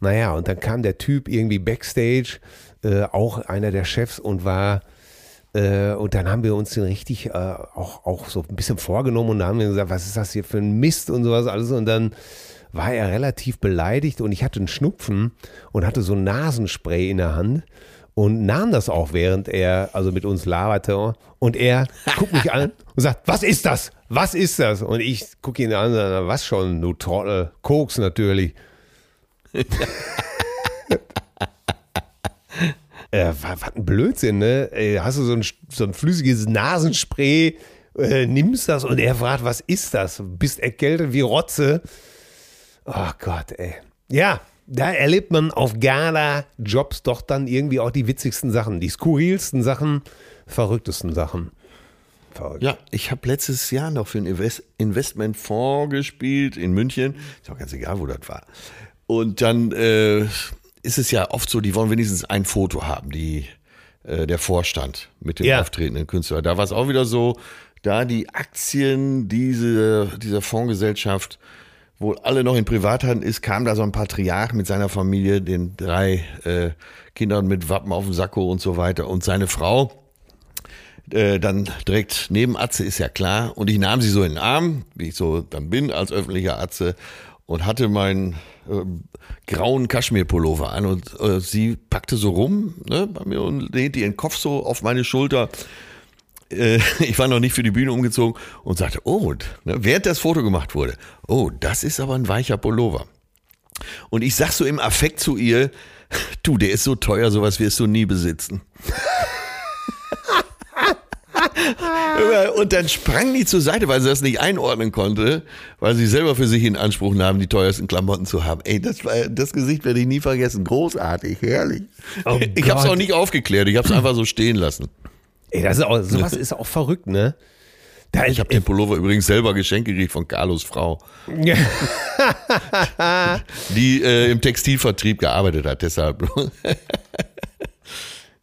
Speaker 2: Naja, und dann kam der Typ irgendwie backstage, äh, auch einer der Chefs und war, äh, und dann haben wir uns den richtig äh, auch, auch so ein bisschen vorgenommen und haben wir gesagt, was ist das hier für ein Mist und sowas alles und dann war er relativ beleidigt und ich hatte einen Schnupfen und hatte so ein Nasenspray in der Hand und nahm das auch, während er also mit uns laberte und er guckt mich an und sagt, was ist das? Was ist das? Und ich gucke ihn an und sage, was schon, du Trottel, Koks natürlich. Äh, was, was ein Blödsinn, ne? Ey, hast du so ein, so ein flüssiges Nasenspray, äh, nimmst das und er fragt, was ist das? Bist erkältet wie Rotze. Oh Gott, ey. Ja, da erlebt man auf Gala-Jobs doch dann irgendwie auch die witzigsten Sachen, die skurrilsten Sachen, verrücktesten Sachen. Verrückt.
Speaker 1: Ja, ich habe letztes Jahr noch für einen Invest Investmentfonds gespielt in München. Ist auch ganz egal, wo das war. Und dann äh, ist es ja oft so, die wollen wenigstens ein Foto haben, die, äh, der Vorstand mit dem
Speaker 2: Ja.
Speaker 1: auftretenden Künstler. Da war es auch wieder so, da die Aktien diese, dieser Fondsgesellschaft wohl alle noch in Privathand ist, kam da so ein Patriarch mit seiner Familie, den drei äh, Kindern mit Wappen auf dem Sakko und so weiter und seine Frau äh, dann direkt neben Atze, ist ja klar. Und ich nahm sie so in den Arm, wie ich so dann bin als öffentlicher Atze, und hatte meinen äh, grauen Kaschmirpullover an. Und äh, sie packte so rum ne, bei mir und lehnte ihren Kopf so auf meine Schulter. Äh, ich war noch nicht für die Bühne umgezogen und sagte, oh, ne, während das Foto gemacht wurde, oh, das ist aber ein weicher Pullover. Und ich sag so im Affekt zu ihr, du, der ist so teuer, sowas wirst du nie besitzen. Und dann sprang die zur Seite, weil sie das nicht einordnen konnte, weil sie selber für sich in Anspruch nahm, die teuersten Klamotten zu haben. Ey, das, war, das Gesicht werde ich nie vergessen. Großartig, herrlich.
Speaker 2: Oh
Speaker 1: ich habe es auch nicht aufgeklärt, ich habe es einfach so stehen lassen.
Speaker 2: Ey, das ist auch, sowas ist auch verrückt, ne? Da
Speaker 1: Ich habe den Pullover übrigens selber geschenkt gekriegt von Carlos Frau, die äh, im Textilvertrieb gearbeitet hat, deshalb.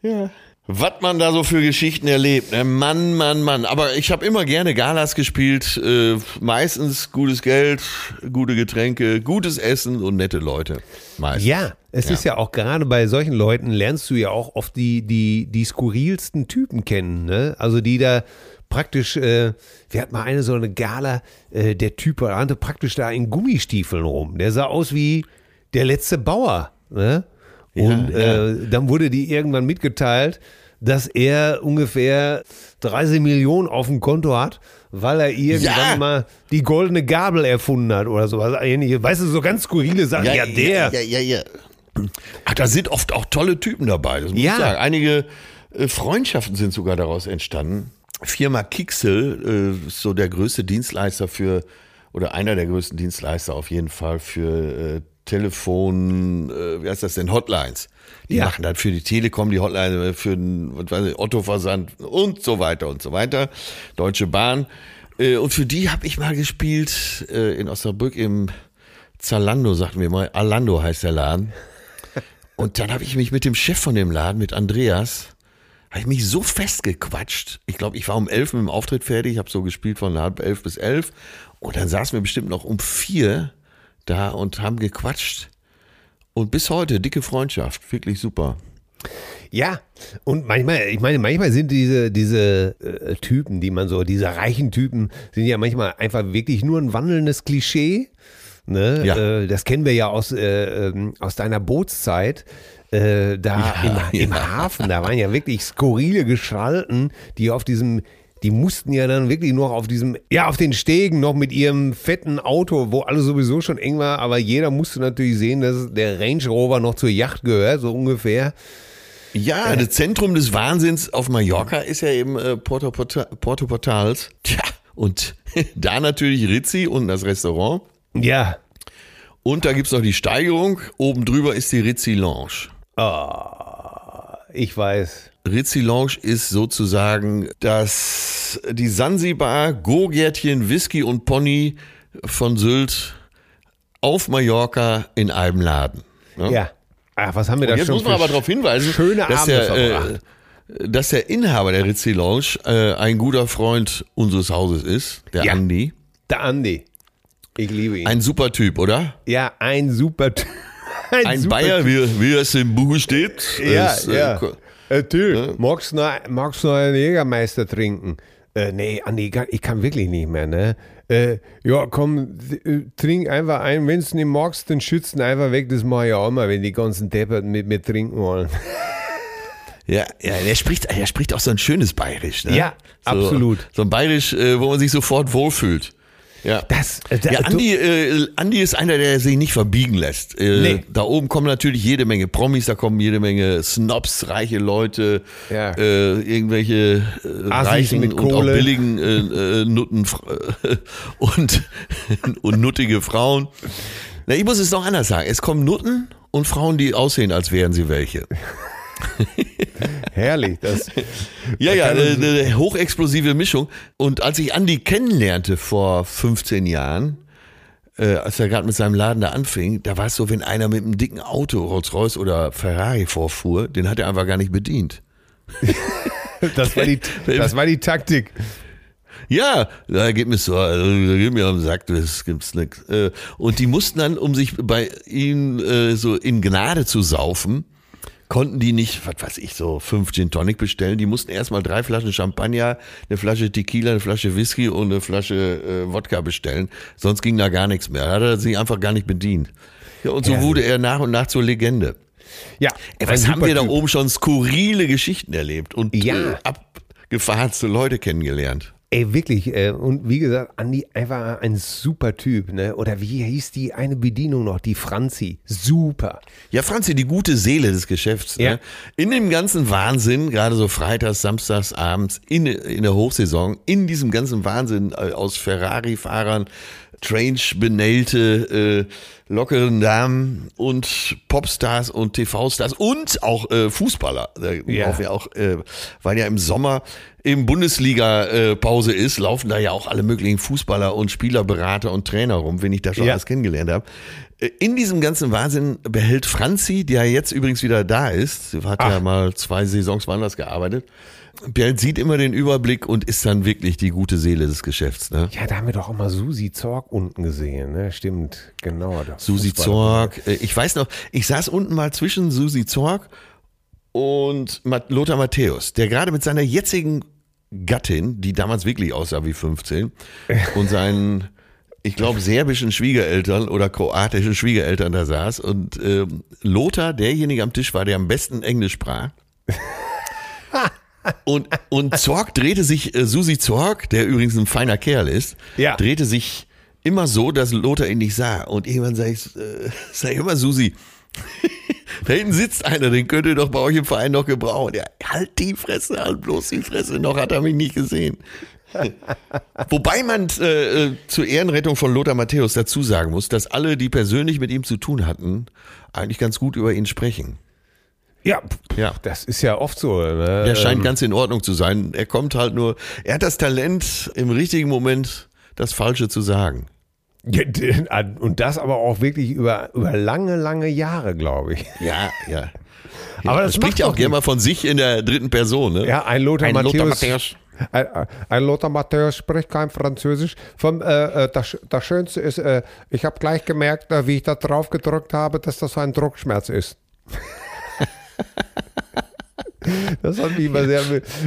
Speaker 1: ja. Was man da so für Geschichten erlebt, ne? Mann, Mann, Mann. Aber ich habe immer gerne Galas gespielt. Äh, meistens gutes Geld, gute Getränke, gutes Essen und nette Leute. Meistens.
Speaker 2: Ja, es
Speaker 1: Ja.
Speaker 2: ist ja auch gerade bei solchen Leuten lernst du ja auch oft die, die, die skurrilsten Typen kennen, ne? Also die da praktisch, äh, wir hatten mal eine so eine Gala, äh, der Typ rannte praktisch da in Gummistiefeln rum. Der sah aus wie der letzte Bauer, ne? Und
Speaker 1: Ja, ja.
Speaker 2: Äh, dann wurde die irgendwann mitgeteilt, dass er ungefähr 30 Millionen auf dem Konto hat, weil er irgendwann
Speaker 1: Ja.
Speaker 2: mal die goldene Gabel erfunden hat oder sowas ähnliches. Weißt du, so ganz skurrile Sachen. Ja, der.
Speaker 1: Ja, ja, ja. Ach, da sind oft auch tolle Typen dabei, das muss
Speaker 2: Ja.
Speaker 1: ich sagen. Einige äh, Freundschaften sind sogar daraus entstanden. Firma Kixel äh, ist so der größte Dienstleister für, oder einer der größten Dienstleister auf jeden Fall für äh, Telefon, äh, wie heißt das denn, Hotlines. Die
Speaker 2: Ja.
Speaker 1: machen dann für die Telekom die Hotline, äh, für den ich, Otto-Versand und so weiter und so weiter. Deutsche Bahn. Äh, und für die habe ich mal gespielt äh, in Osnabrück im Zalando, sagten wir mal. Alando heißt der Laden. Und dann habe ich mich mit dem Chef von dem Laden, mit Andreas, habe ich mich so festgequatscht. Ich glaube, ich war um elf mit dem Auftritt fertig, habe so gespielt von halb elf bis elf. Und dann saßen wir bestimmt noch um vier da und haben gequatscht. Und bis heute, dicke Freundschaft, wirklich super.
Speaker 2: Ja, und manchmal, ich meine, manchmal sind diese, diese äh, Typen, die man so, diese reichen Typen, sind ja manchmal einfach wirklich nur ein wandelndes Klischee. Ne?
Speaker 1: Ja.
Speaker 2: Äh, das kennen wir ja aus, äh, ähm, aus deiner Bootszeit. Äh, da
Speaker 1: Ja,
Speaker 2: im, im
Speaker 1: ja.
Speaker 2: Hafen, da waren ja wirklich skurrile Gestalten, die auf diesem, die mussten ja dann wirklich noch auf diesem, ja, auf den Stegen noch mit ihrem fetten Auto, wo alles sowieso schon eng war, aber jeder musste natürlich sehen, dass der Range Rover noch zur Yacht gehört, so ungefähr.
Speaker 1: Ja, das Zentrum des Wahnsinns auf Mallorca ist ja eben äh, Porto, Porta, Porto Portals. Tja, und da natürlich Rizzi und das Restaurant.
Speaker 2: Ja,
Speaker 1: Und da gibt's noch die Steigerung. Oben drüber ist die Rizzi Lounge.
Speaker 2: ich weiß.
Speaker 1: Rizzi Lounge ist sozusagen das, die Sansibar, Gurgärtchen, Whisky und Pony von Sylt auf Mallorca in einem Laden. Ne?
Speaker 2: Ja. Ach, was haben wir da
Speaker 1: Jetzt
Speaker 2: schon
Speaker 1: muss man aber darauf hinweisen,
Speaker 2: schöne
Speaker 1: dass,
Speaker 2: Abende
Speaker 1: der, äh, dass der Inhaber der Rizzi Lounge äh, ein guter Freund unseres Hauses ist, der
Speaker 2: Ja.
Speaker 1: Andi.
Speaker 2: Der Andi. Ich liebe ihn.
Speaker 1: Ein super Typ, oder?
Speaker 2: ja, ein super Typ.
Speaker 1: Ein
Speaker 2: super
Speaker 1: Bayer,
Speaker 2: Typ.
Speaker 1: wie, wie es im Buche steht.
Speaker 2: Ja,
Speaker 1: ist, äh,
Speaker 2: ja.
Speaker 1: ko-
Speaker 2: Äh, magst du noch, magst du noch einen Jägermeister trinken? Äh, nee, Andi, ich kann- ich kann wirklich nicht mehr, ne? Äh, ja, komm, äh, trink einfach ein. Wenn du nicht magst, dann schützen einfach weg. Das mache ich auch immer, wenn die ganzen Depperten mit mir trinken wollen.
Speaker 1: Ja, ja, der spricht, er spricht auch so ein schönes Bayerisch. Ne?
Speaker 2: Ja,
Speaker 1: so,
Speaker 2: absolut.
Speaker 1: So ein Bayerisch, äh, wo man sich sofort wohlfühlt. Ja.
Speaker 2: Das, äh, da-
Speaker 1: Ja, Andi, äh, Andi ist einer, der sich nicht verbiegen lässt. Äh,
Speaker 2: Nee.
Speaker 1: Da oben kommen natürlich jede Menge Promis, da kommen jede Menge Snobs, reiche Leute,
Speaker 2: Ja.
Speaker 1: äh, irgendwelche äh, reichen
Speaker 2: mit
Speaker 1: und auch billigen äh, äh, Nutten und, und nuttige Frauen. Na, ich muss es noch anders sagen. Es kommen Nutten und Frauen, die aussehen, als wären sie welche.
Speaker 2: herrlich. Das,
Speaker 1: Ja, ja, eine, eine hochexplosive Mischung. Und als ich Andi kennenlernte vor 15 Jahren, äh, als er gerade mit seinem Laden da anfing, da war es so, wenn einer mit einem dicken Auto, Rolls-Royce oder Ferrari vorfuhr, den hat er einfach gar nicht bedient.
Speaker 2: das, war die, das war die Taktik.
Speaker 1: Ja, da geht mir so, also, da geht mir am Sack, das gibt's nix. Äh, Und die mussten dann, um sich bei ihm äh, so in Gnade zu saufen, konnten die nicht, was weiß ich, so fünf Gin Tonic bestellen. Die mussten erstmal drei Flaschen Champagner, eine Flasche Tequila, eine Flasche Whisky und eine Flasche äh, Wodka bestellen. Sonst ging da gar nichts mehr. Da hat er sich einfach gar nicht bedient. Ja, und so
Speaker 2: Ja.
Speaker 1: wurde er nach und nach zur Legende.
Speaker 2: Ja,
Speaker 1: Ey, was haben wir da oben schon skurrile Geschichten erlebt und
Speaker 2: Ja.
Speaker 1: äh, abgefahrenste Leute kennengelernt.
Speaker 2: Ey, wirklich. Äh, und wie gesagt, Andi einfach ein super Typ. Ne? Oder wie hieß die eine Bedienung noch? Die Franzi. Super.
Speaker 1: Ja, Franzi, die gute Seele des Geschäfts.
Speaker 2: Ja.
Speaker 1: Ne? In dem ganzen Wahnsinn, gerade so freitags, samstags, abends, in, in der Hochsaison, in diesem ganzen Wahnsinn äh, aus Ferrari-Fahrern, Strange benählte, äh, lockeren Damen und Popstars und TV-Stars und auch äh, Fußballer. Äh,
Speaker 2: Ja.
Speaker 1: auch, äh, weil ja im Sommer im Bundesliga-Pause ist, laufen da ja auch alle möglichen Fußballer und Spielerberater und Trainer rum, wenn ich da schon
Speaker 2: Ja.
Speaker 1: alles kennengelernt habe. Äh, In diesem ganzen Wahnsinn behält Franzi, ja jetzt übrigens wieder da ist, hat ja
Speaker 2: Ach.
Speaker 1: mal zwei Saisons woanders gearbeitet, behält, sieht immer den Überblick und ist dann wirklich die gute Seele des Geschäfts. Ne?
Speaker 2: Ja, da haben wir doch auch mal Susi Zorg unten gesehen. Ne? Stimmt, genau. der
Speaker 1: Susi. Zorg, äh, ich weiß noch, ich saß unten mal zwischen Susi Zorg und Lothar Matthäus, der gerade mit seiner jetzigen Gattin, die damals wirklich aussah wie 15, und seinen, ich glaube, serbischen Schwiegereltern oder kroatischen Schwiegereltern da saß. Und ähm, Lothar, derjenige am Tisch war, der am besten Englisch sprach. Und, und Zorg drehte sich, äh, Susi Zorg, der übrigens ein feiner Kerl ist,
Speaker 2: Ja.
Speaker 1: drehte sich immer so, dass Lothar ihn nicht sah. Und irgendwann sag ich, äh, sag ich immer, Susi, da hinten sitzt einer, den könnt ihr doch bei euch im Verein noch gebrauchen. Ja, halt die Fresse, halt bloß die Fresse, noch hat er mich nicht gesehen. Wobei man äh, äh, zur Ehrenrettung von Lothar Matthäus dazu sagen muss, dass alle, die persönlich mit ihm zu tun hatten, eigentlich ganz gut über ihn sprechen.
Speaker 2: Ja,
Speaker 1: Ja.
Speaker 2: das ist ja oft so. Ne?
Speaker 1: Der scheint
Speaker 2: Ähm,
Speaker 1: ganz in Ordnung zu sein. Er kommt halt nur, er hat das Talent, im richtigen Moment das Falsche zu sagen.
Speaker 2: Ja, und das aber auch wirklich über, über lange, lange Jahre, glaube ich.
Speaker 1: Ja, ja.
Speaker 2: Aber
Speaker 1: Er
Speaker 2: das
Speaker 1: spricht ja auch gerne mal von sich in der dritten Person. Ne?
Speaker 2: Ja, ein Lothar
Speaker 1: Ein Lothar
Speaker 2: Matthäus.
Speaker 1: Matthäus.
Speaker 2: Ein, ein Lothar Matthäus spricht kein Französisch. Vom, äh, äh, das, das Schönste ist, äh, ich habe gleich gemerkt, äh, wie ich da drauf gedrückt habe, dass das ein Druckschmerz ist. das hat mich immer sehr.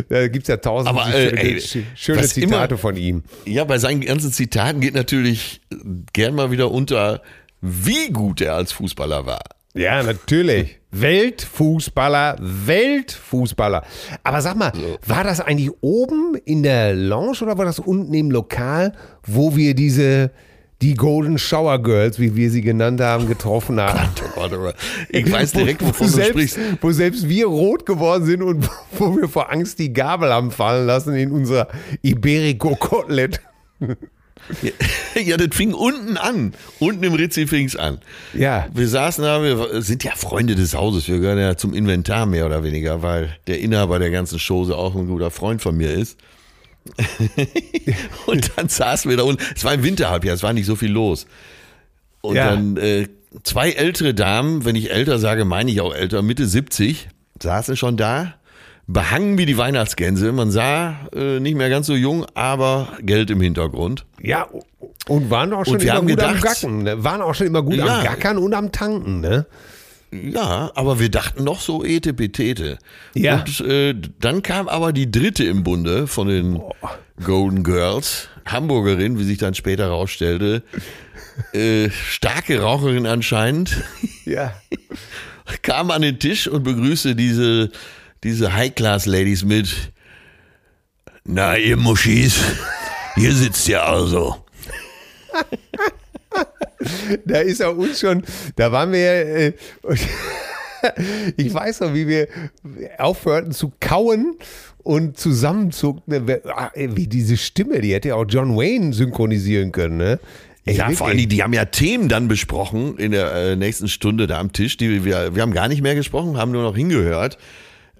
Speaker 2: Da gibt es ja tausend
Speaker 1: Aber, äh,
Speaker 2: schöne,
Speaker 1: ey,
Speaker 2: schöne
Speaker 1: was immer-
Speaker 2: Zitate von ihm.
Speaker 1: Ja, bei seinen ganzen Zitaten geht natürlich gern mal wieder unter, wie gut er als Fußballer war.
Speaker 2: Ja, natürlich. Weltfußballer, Weltfußballer. Aber sag mal, war das eigentlich oben in der Lounge oder war das unten im Lokal, wo wir diese, die Golden Shower Girls, wie wir sie genannt haben, getroffen haben?
Speaker 1: Oh Gott, aber ich weiß direkt,
Speaker 2: Wo- wo
Speaker 1: wovon du
Speaker 2: selbst,
Speaker 1: sprichst.
Speaker 2: Wo selbst wir rot geworden sind und wo wir vor Angst die Gabel haben fallen lassen in unser Iberico-Kotelett.
Speaker 1: Ja, das fing unten an. Unten im Ritzi fing's an.
Speaker 2: Ja.
Speaker 1: Wir saßen da, wir sind ja Freunde des Hauses. Wir gehören ja zum Inventar mehr oder weniger, weil der Inhaber der ganzen Chose auch ein guter Freund von mir ist. und dann saßen wir da unten. Es war im Winterhalbjahr, es war nicht so viel los. Und
Speaker 2: Ja.
Speaker 1: dann äh, zwei ältere Damen, wenn ich älter sage, meine ich auch älter, Mitte 70, saßen schon da, behangen wie die Weihnachtsgänse. Man sah äh, nicht mehr ganz so jung, aber Geld im Hintergrund.
Speaker 2: Ja, und waren auch schon
Speaker 1: Und
Speaker 2: immer gut am
Speaker 1: gedacht-
Speaker 2: Gacken. Ne? Waren auch schon immer gut
Speaker 1: Ja.
Speaker 2: am Gackern und am Tanken, ne?
Speaker 1: Ja, aber wir dachten noch so ete petete.
Speaker 2: Ja.
Speaker 1: Und äh, dann kam aber die dritte im Bunde von den Golden Girls, Hamburgerin, wie sich dann später herausstellte, äh, starke Raucherin anscheinend,
Speaker 2: Ja.
Speaker 1: kam an den Tisch und begrüßte diese, diese High-Class-Ladies mit, na ihr Muschis, hier sitzt ihr also.
Speaker 2: Da ist er uns schon, da waren wir, äh, ich weiß noch, wie wir aufhörten zu kauen und zusammenzuckten. Ah, Wie diese Stimme, die hätte ja auch John Wayne synchronisieren können, ne? Ey,
Speaker 1: Ja,
Speaker 2: wirklich.
Speaker 1: vor allem, die haben ja Themen dann besprochen in der äh, nächsten Stunde da am Tisch. Die wir, wir haben gar nicht mehr gesprochen, haben nur noch hingehört.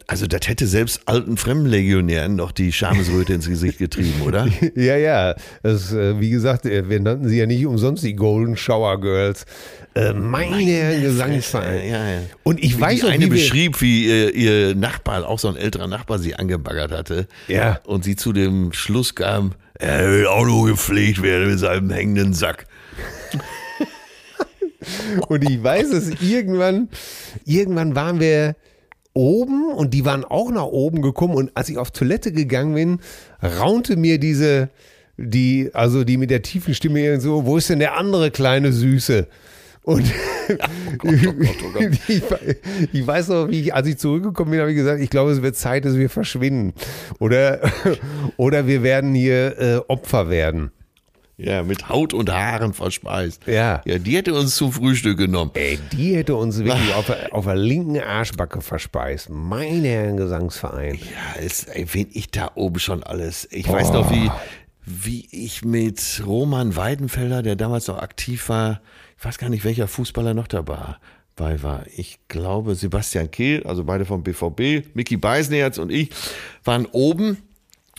Speaker 1: Also das hätte selbst alten Fremdenlegionären noch die Schamesröte ins Gesicht getrieben, oder?
Speaker 2: Ja, ja. Das, äh, wie gesagt, äh, wir nannten sie ja nicht umsonst die Golden Shower Girls. Äh, meine Gesangsverein.
Speaker 1: Ja, ja.
Speaker 2: Und ich
Speaker 1: Wie
Speaker 2: weiß
Speaker 1: die
Speaker 2: noch,
Speaker 1: eine
Speaker 2: wie
Speaker 1: beschrieb, wie ihr, ihr Nachbar, auch so ein älterer Nachbar, sie angebaggert hatte.
Speaker 2: Ja.
Speaker 1: Und sie zu dem Schluss kam, er will auch nur gepflegt werden mit seinem hängenden Sack.
Speaker 2: Und ich weiß es, irgendwann, irgendwann waren wir oben und die waren auch nach oben gekommen und als ich auf Toilette gegangen bin, raunte mir diese, die, also die mit der tiefen Stimme so, wo ist denn der andere kleine Süße? Und ich, ich weiß noch, wie ich, als ich zurückgekommen bin, habe ich gesagt, ich glaube, es wird Zeit, dass wir verschwinden. Oder, oder wir werden hier äh, Opfer werden.
Speaker 1: Ja, mit Haut und Haaren verspeist.
Speaker 2: Ja.
Speaker 1: Ja, die hätte uns zum Frühstück genommen.
Speaker 2: Ey, die hätte uns wirklich auf, der- auf der linken Arschbacke verspeist. Meine Herren Gesangsverein.
Speaker 1: Ja, es, ey, wen ich da oben schon alles. Ich weiß noch, wie, wie ich mit Roman Weidenfelder, der damals noch aktiv war, ich weiß gar nicht, welcher Fußballer noch dabei bei war. Ich glaube, Sebastian Kehl, also beide vom BVB, Mickey Beisenherz und ich waren oben.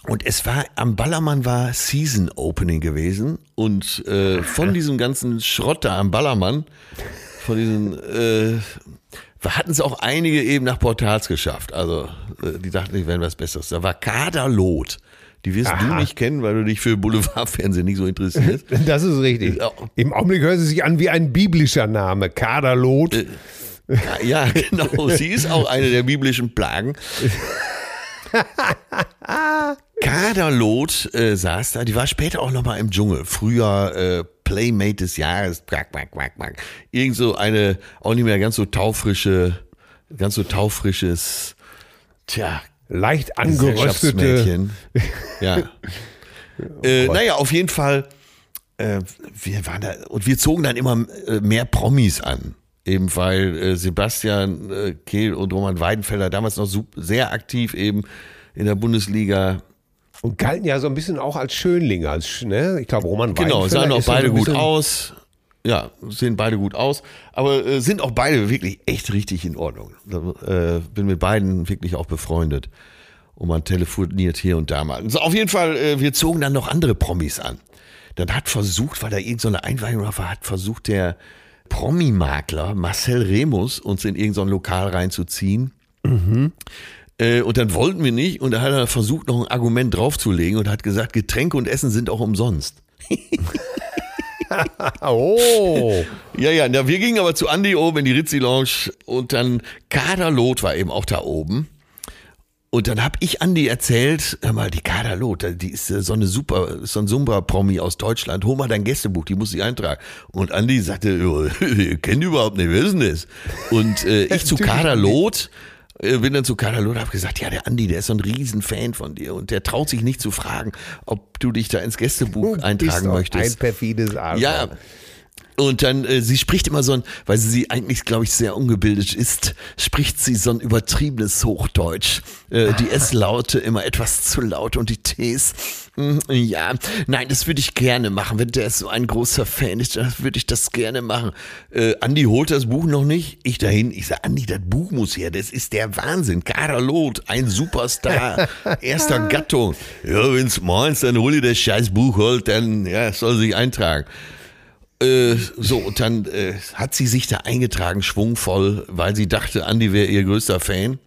Speaker 1: Und es war, am Ballermann war Season Opening gewesen. Und äh, von diesem ganzen Schrott da am Ballermann, von diesen, äh, hatten es auch einige eben nach Portals geschafft. Also, äh, die dachten, die wären was Besseres. Da war Kader Lot. Die wirst du
Speaker 2: Aha.
Speaker 1: nicht kennen, weil du dich für Boulevardfernsehen nicht so interessierst.
Speaker 2: Das ist richtig. Im Augenblick hört sie sich an wie ein biblischer Name. Kaderlot.
Speaker 1: ja, genau. Sie ist auch eine der biblischen Plagen. Kaderlot äh, saß da, die war später auch nochmal im Dschungel. Früher äh, Playmate des Jahres, quack, quack, quack, quack. Irgend so eine, auch nicht mehr ganz so taufrische, ganz so taufrisches, tja,
Speaker 2: Leicht angeröstete.
Speaker 1: Ja. äh, naja, auf jeden Fall, äh, wir waren da, und wir zogen dann immer äh, mehr Promis an. Eben weil äh, Sebastian äh, Kehl und Roman Weidenfelder damals noch sehr aktiv eben in der Bundesliga.
Speaker 2: Und galten ja so ein bisschen auch als Schönlinge. Als, ne? Ich glaube, Roman
Speaker 1: Genau,
Speaker 2: Weidenfeller
Speaker 1: sahen auch beide
Speaker 2: so
Speaker 1: gut aus. Ja, sehen beide gut aus, aber äh, sind auch beide wirklich echt richtig in Ordnung. Äh, bin mit beiden wirklich auch befreundet. Und man telefoniert hier und da mal. So, auf jeden Fall, äh, wir zogen dann noch andere Promis an. Dann hat versucht, weil da irgendeine so eine Einweihung war, hat versucht der Promi-Makler Marcel Remus uns in irgendein Lokal reinzuziehen. Äh, und dann wollten wir nicht und da hat er versucht, noch ein Argument draufzulegen und hat gesagt, Getränke und Essen sind auch umsonst.
Speaker 2: Oh.
Speaker 1: Ja, ja, na, wir gingen aber zu Andi oben in die Ritzi Lounge und dann Kader Loth war eben auch da oben. Und dann habe ich Andi erzählt, hör mal, die Kader Loth, die ist äh, so eine super, so ein Sumbra-Promi aus Deutschland, hol mal dein Gästebuch, die muss ich eintragen. Und Andi sagte, ihr kennt überhaupt nicht, wer ist denn das? Und äh, ich zu Kader Loth, äh, bin dann zu Kader Loth, habe gesagt, ja, der Andi, der ist so ein Riesenfan von dir und der traut sich nicht zu fragen, ob du dich da ins Gästebuch eintragen
Speaker 2: doch
Speaker 1: möchtest.
Speaker 2: Ein perfides Arschloch.
Speaker 1: Ja. Und dann, äh, sie spricht immer so ein, weil sie eigentlich, glaube ich, sehr ungebildet ist, spricht sie so ein übertriebenes Hochdeutsch. Äh, die S-Laute immer etwas zu laut und die Ts, mm, ja, nein, das würde ich gerne machen. Wenn der so ein großer Fan ist, dann würde ich das gerne machen. Äh, Andi holt das Buch noch nicht. Ich dahin, ich sage, Andi, das Buch muss her, das ist der Wahnsinn. Kader Loth, ein Superstar, erster Gattung. Ja, wenn's meinst, dann hol dir das scheiß Buch holt, dann ja, soll sich eintragen. Äh, so, und dann äh, hat sie sich da eingetragen, schwungvoll, weil sie dachte, Andi wäre ihr größter Fan.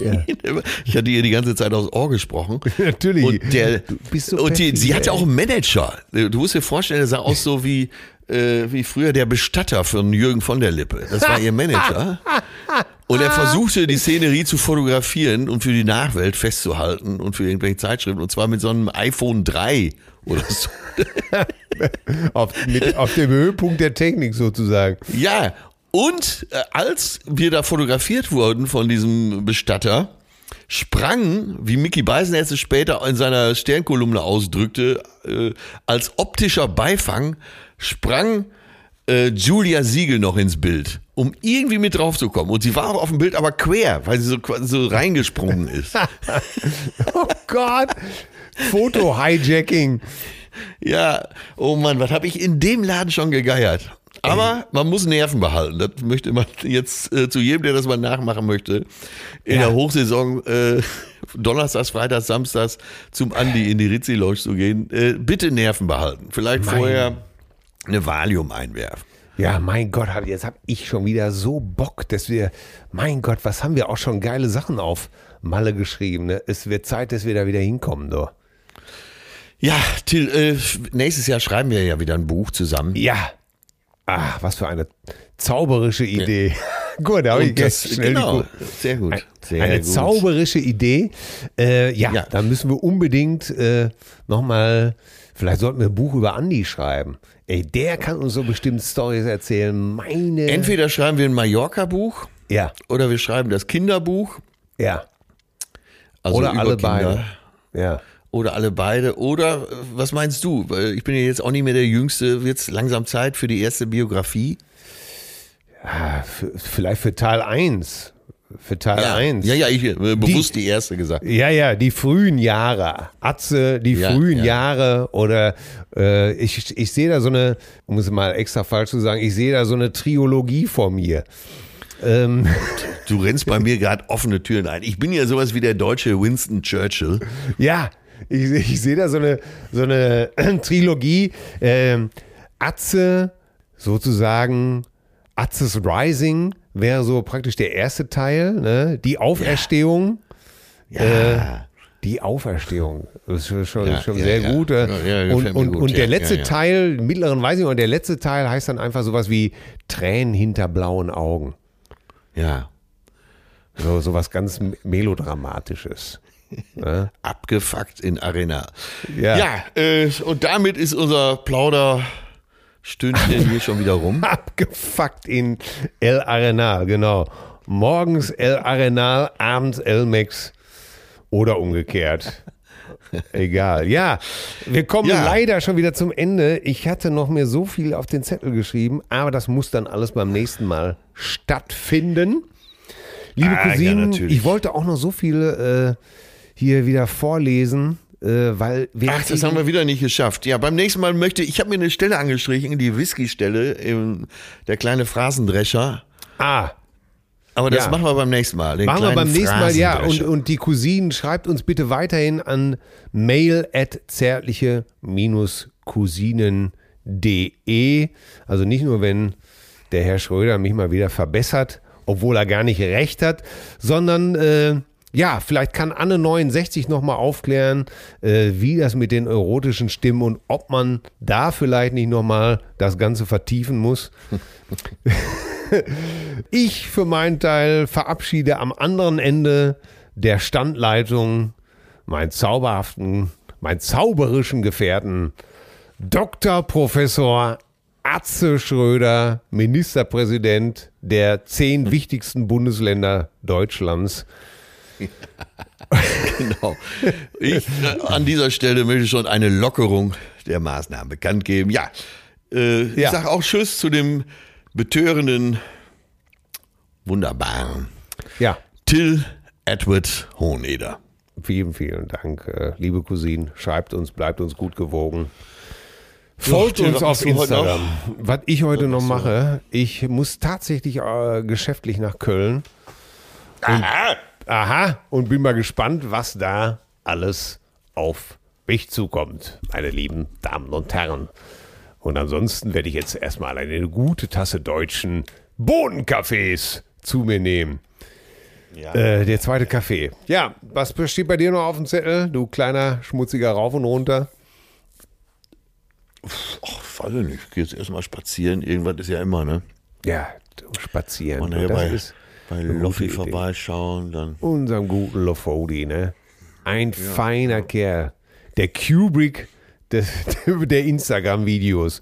Speaker 2: Ja.
Speaker 1: Ich hatte ihr die ganze Zeit aufs Ohr gesprochen.
Speaker 2: Natürlich.
Speaker 1: Und, der,
Speaker 2: Du bist so
Speaker 1: und die, sie hatte auch einen Manager. Du musst dir vorstellen, der sah aus so wie, äh, wie früher der Bestatter von Jürgen von der Lippe. Das war ihr Manager. Und er versuchte, die Szenerie zu fotografieren und für die Nachwelt festzuhalten und für irgendwelche Zeitschriften. Und zwar mit so einem iPhone 3 oder so.
Speaker 2: Auf, mit, auf dem Höhepunkt der Technik sozusagen.
Speaker 1: Ja, und äh, als wir da fotografiert wurden von diesem Bestatter, sprang, wie Mickey Beisenherz es später in seiner Sternkolumne ausdrückte, äh, als optischer Beifang, sprang äh, Julia Siegel noch ins Bild, um irgendwie mit drauf zu kommen. Und sie war auch auf dem Bild aber quer, weil sie so, so reingesprungen ist.
Speaker 2: Oh Gott. Foto-Hijacking.
Speaker 1: Ja, oh Mann, was habe ich in dem Laden schon gegeiert. Aber man muss Nerven behalten. Das möchte man jetzt äh, zu jedem, der das mal nachmachen möchte, in
Speaker 2: Ja.
Speaker 1: der Hochsaison äh, Donnerstags, Freitags, Samstags zum Andi in die Rizzi Lounge zu gehen. Äh, bitte Nerven behalten. Vielleicht
Speaker 2: Mein-
Speaker 1: vorher eine Valium einwerfen.
Speaker 2: Ja, mein Gott, jetzt habe ich schon wieder so Bock, dass wir, mein Gott, was haben wir auch schon geile Sachen auf Malle geschrieben. Ne? Es wird Zeit, dass wir da wieder hinkommen, doch.
Speaker 1: Ja, Till, äh, nächstes Jahr schreiben wir ja wieder ein Buch zusammen.
Speaker 2: Ja. Ah, was für eine zauberische Idee. gut, da habe ich
Speaker 1: das,
Speaker 2: schnell
Speaker 1: genau,
Speaker 2: Ku-
Speaker 1: sehr gut. Sehr
Speaker 2: eine
Speaker 1: gut.
Speaker 2: zauberische Idee. Äh, ja,
Speaker 1: Ja.
Speaker 2: da müssen wir unbedingt äh, nochmal, vielleicht sollten wir ein Buch über Andi schreiben. Ey, der kann uns so bestimmt Stories erzählen. Meine.
Speaker 1: Entweder schreiben wir ein Mallorca-Buch
Speaker 2: ja,
Speaker 1: oder wir schreiben das Kinderbuch.
Speaker 2: ja.
Speaker 1: Also
Speaker 2: Oder alle
Speaker 1: Kinder.
Speaker 2: beide. Ja.
Speaker 1: Oder alle beide. Oder äh, was meinst du? Weil ich bin ja jetzt auch nicht mehr der Jüngste. Wird es langsam Zeit für die erste Biografie?
Speaker 2: Für, vielleicht für Teil 1. Für Teil
Speaker 1: ja,
Speaker 2: 1.
Speaker 1: ja, ja, ich äh, bewusst die, erste gesagt.
Speaker 2: Ja, ja, die frühen Jahre. Atze, die
Speaker 1: Ja,
Speaker 2: frühen
Speaker 1: ja.
Speaker 2: Jahre oder äh, ich, ich sehe da so eine, um es mal extra falsch zu sagen, ich sehe da so eine Triologie vor mir. Ähm,
Speaker 1: Du rennst bei mir gerade offene Türen ein. Ich bin ja sowas wie der deutsche Winston Churchill.
Speaker 2: ja, ich, ich sehe da so eine, so eine Trilogie. Ähm, Atze, sozusagen, Atzes Rising wäre so praktisch der erste Teil, ne? die Auferstehung.
Speaker 1: Ja.
Speaker 2: Die Auferstehung. Das ist schon,
Speaker 1: Ja,
Speaker 2: schon
Speaker 1: ja,
Speaker 2: sehr gut. äh. Und und,
Speaker 1: gut,
Speaker 2: und der letzte. Teil, mittleren weiß ich nicht, und der letzte Teil heißt dann einfach sowas wie Tränen hinter blauen Augen.
Speaker 1: ja.
Speaker 2: So, so was ganz Melodramatisches. Ne?
Speaker 1: Abgefuckt in Arena.
Speaker 2: Ja.
Speaker 1: Ja, äh, und damit ist unser Plauderstündchen hier schon wieder rum.
Speaker 2: Abgefuckt in El Arenal, genau. Morgens El Arenal, abends El Mex oder umgekehrt. Egal. Ja, wir kommen
Speaker 1: Ja.
Speaker 2: leider schon wieder zum Ende. Ich hatte noch mir so viel auf den Zettel geschrieben, aber das muss dann alles beim nächsten Mal stattfinden. Liebe
Speaker 1: Ah, ja,
Speaker 2: Cousinen,
Speaker 1: natürlich.
Speaker 2: ich wollte auch noch so viel äh, hier wieder vorlesen, äh, weil wir
Speaker 1: Ach, das haben wir wieder nicht geschafft. Ja, beim nächsten Mal möchte ich habe mir eine Stelle angestrichen, die Whisky-Stelle, der kleine Phrasendrescher.
Speaker 2: Ah,
Speaker 1: Aber das
Speaker 2: Ja.
Speaker 1: machen wir beim nächsten Mal.
Speaker 2: Machen wir beim nächsten Mal, ja. Und, und die Cousinen, schreibt uns bitte weiterhin an mail at zärtliche-cousinen.de. Also nicht nur, wenn der Herr Schröder mich mal wieder verbessert, obwohl er gar nicht recht hat, sondern äh, ja, vielleicht kann Anne 69 nochmal aufklären, äh, wie das mit den erotischen Stimmen und ob man da vielleicht nicht nochmal das Ganze vertiefen muss. ich für meinen Teil verabschiede am anderen Ende der Standleitung meinen zauberhaften, meinen zauberischen Gefährten, Dr. Professor Atze Schröder, Ministerpräsident der zehn wichtigsten Bundesländer Deutschlands.
Speaker 1: genau. Ich äh, an dieser Stelle möchte schon eine Lockerung der Maßnahmen bekannt geben. Ja, äh, ich
Speaker 2: Ja.
Speaker 1: sage auch Tschüss zu dem betörenden, wunderbaren
Speaker 2: Ja,
Speaker 1: Till Edward Hoheneder.
Speaker 2: vielen, vielen Dank, äh, liebe Cousine. Schreibt uns, bleibt uns gut gewogen. Folgt uns auf Instagram. Was ich heute noch mache, ich muss tatsächlich äh, geschäftlich nach Köln.
Speaker 1: Aha.
Speaker 2: Aha, und bin mal gespannt, was da alles auf mich zukommt, meine lieben Damen und Herren. Und ansonsten werde ich jetzt erstmal eine gute Tasse deutschen Bohnenkaffees zu mir nehmen.
Speaker 1: Ja.
Speaker 2: Äh, der zweite Kaffee. Ja, was steht bei dir noch auf dem Zettel, du kleiner schmutziger Rauf und runter?
Speaker 1: Ach, weiß ich nicht. Ich gehe jetzt erstmal spazieren. Irgendwas ist ja immer, ne?
Speaker 2: Ja, spazieren.
Speaker 1: Und
Speaker 2: Und das ist
Speaker 1: bei Loffi vorbeischauen, dann.
Speaker 2: unserem guten Lofodi, ne? Ein feiner Kerl. Der Kubrick des, der Instagram-Videos.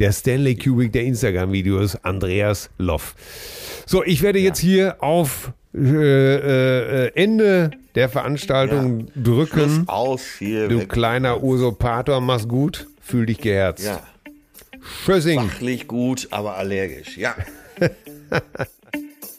Speaker 2: Der Stanley Kubrick der Instagram-Videos, Andreas Loff. So, ich werde jetzt hier auf äh, äh, Ende der Veranstaltung drücken.
Speaker 1: Aus hier.
Speaker 2: Du
Speaker 1: weg.
Speaker 2: kleiner Usurpator, mach's gut. Fühl dich geherzt.
Speaker 1: Ja.
Speaker 2: Tschüssing.
Speaker 1: Fachlich gut, aber allergisch. Ja.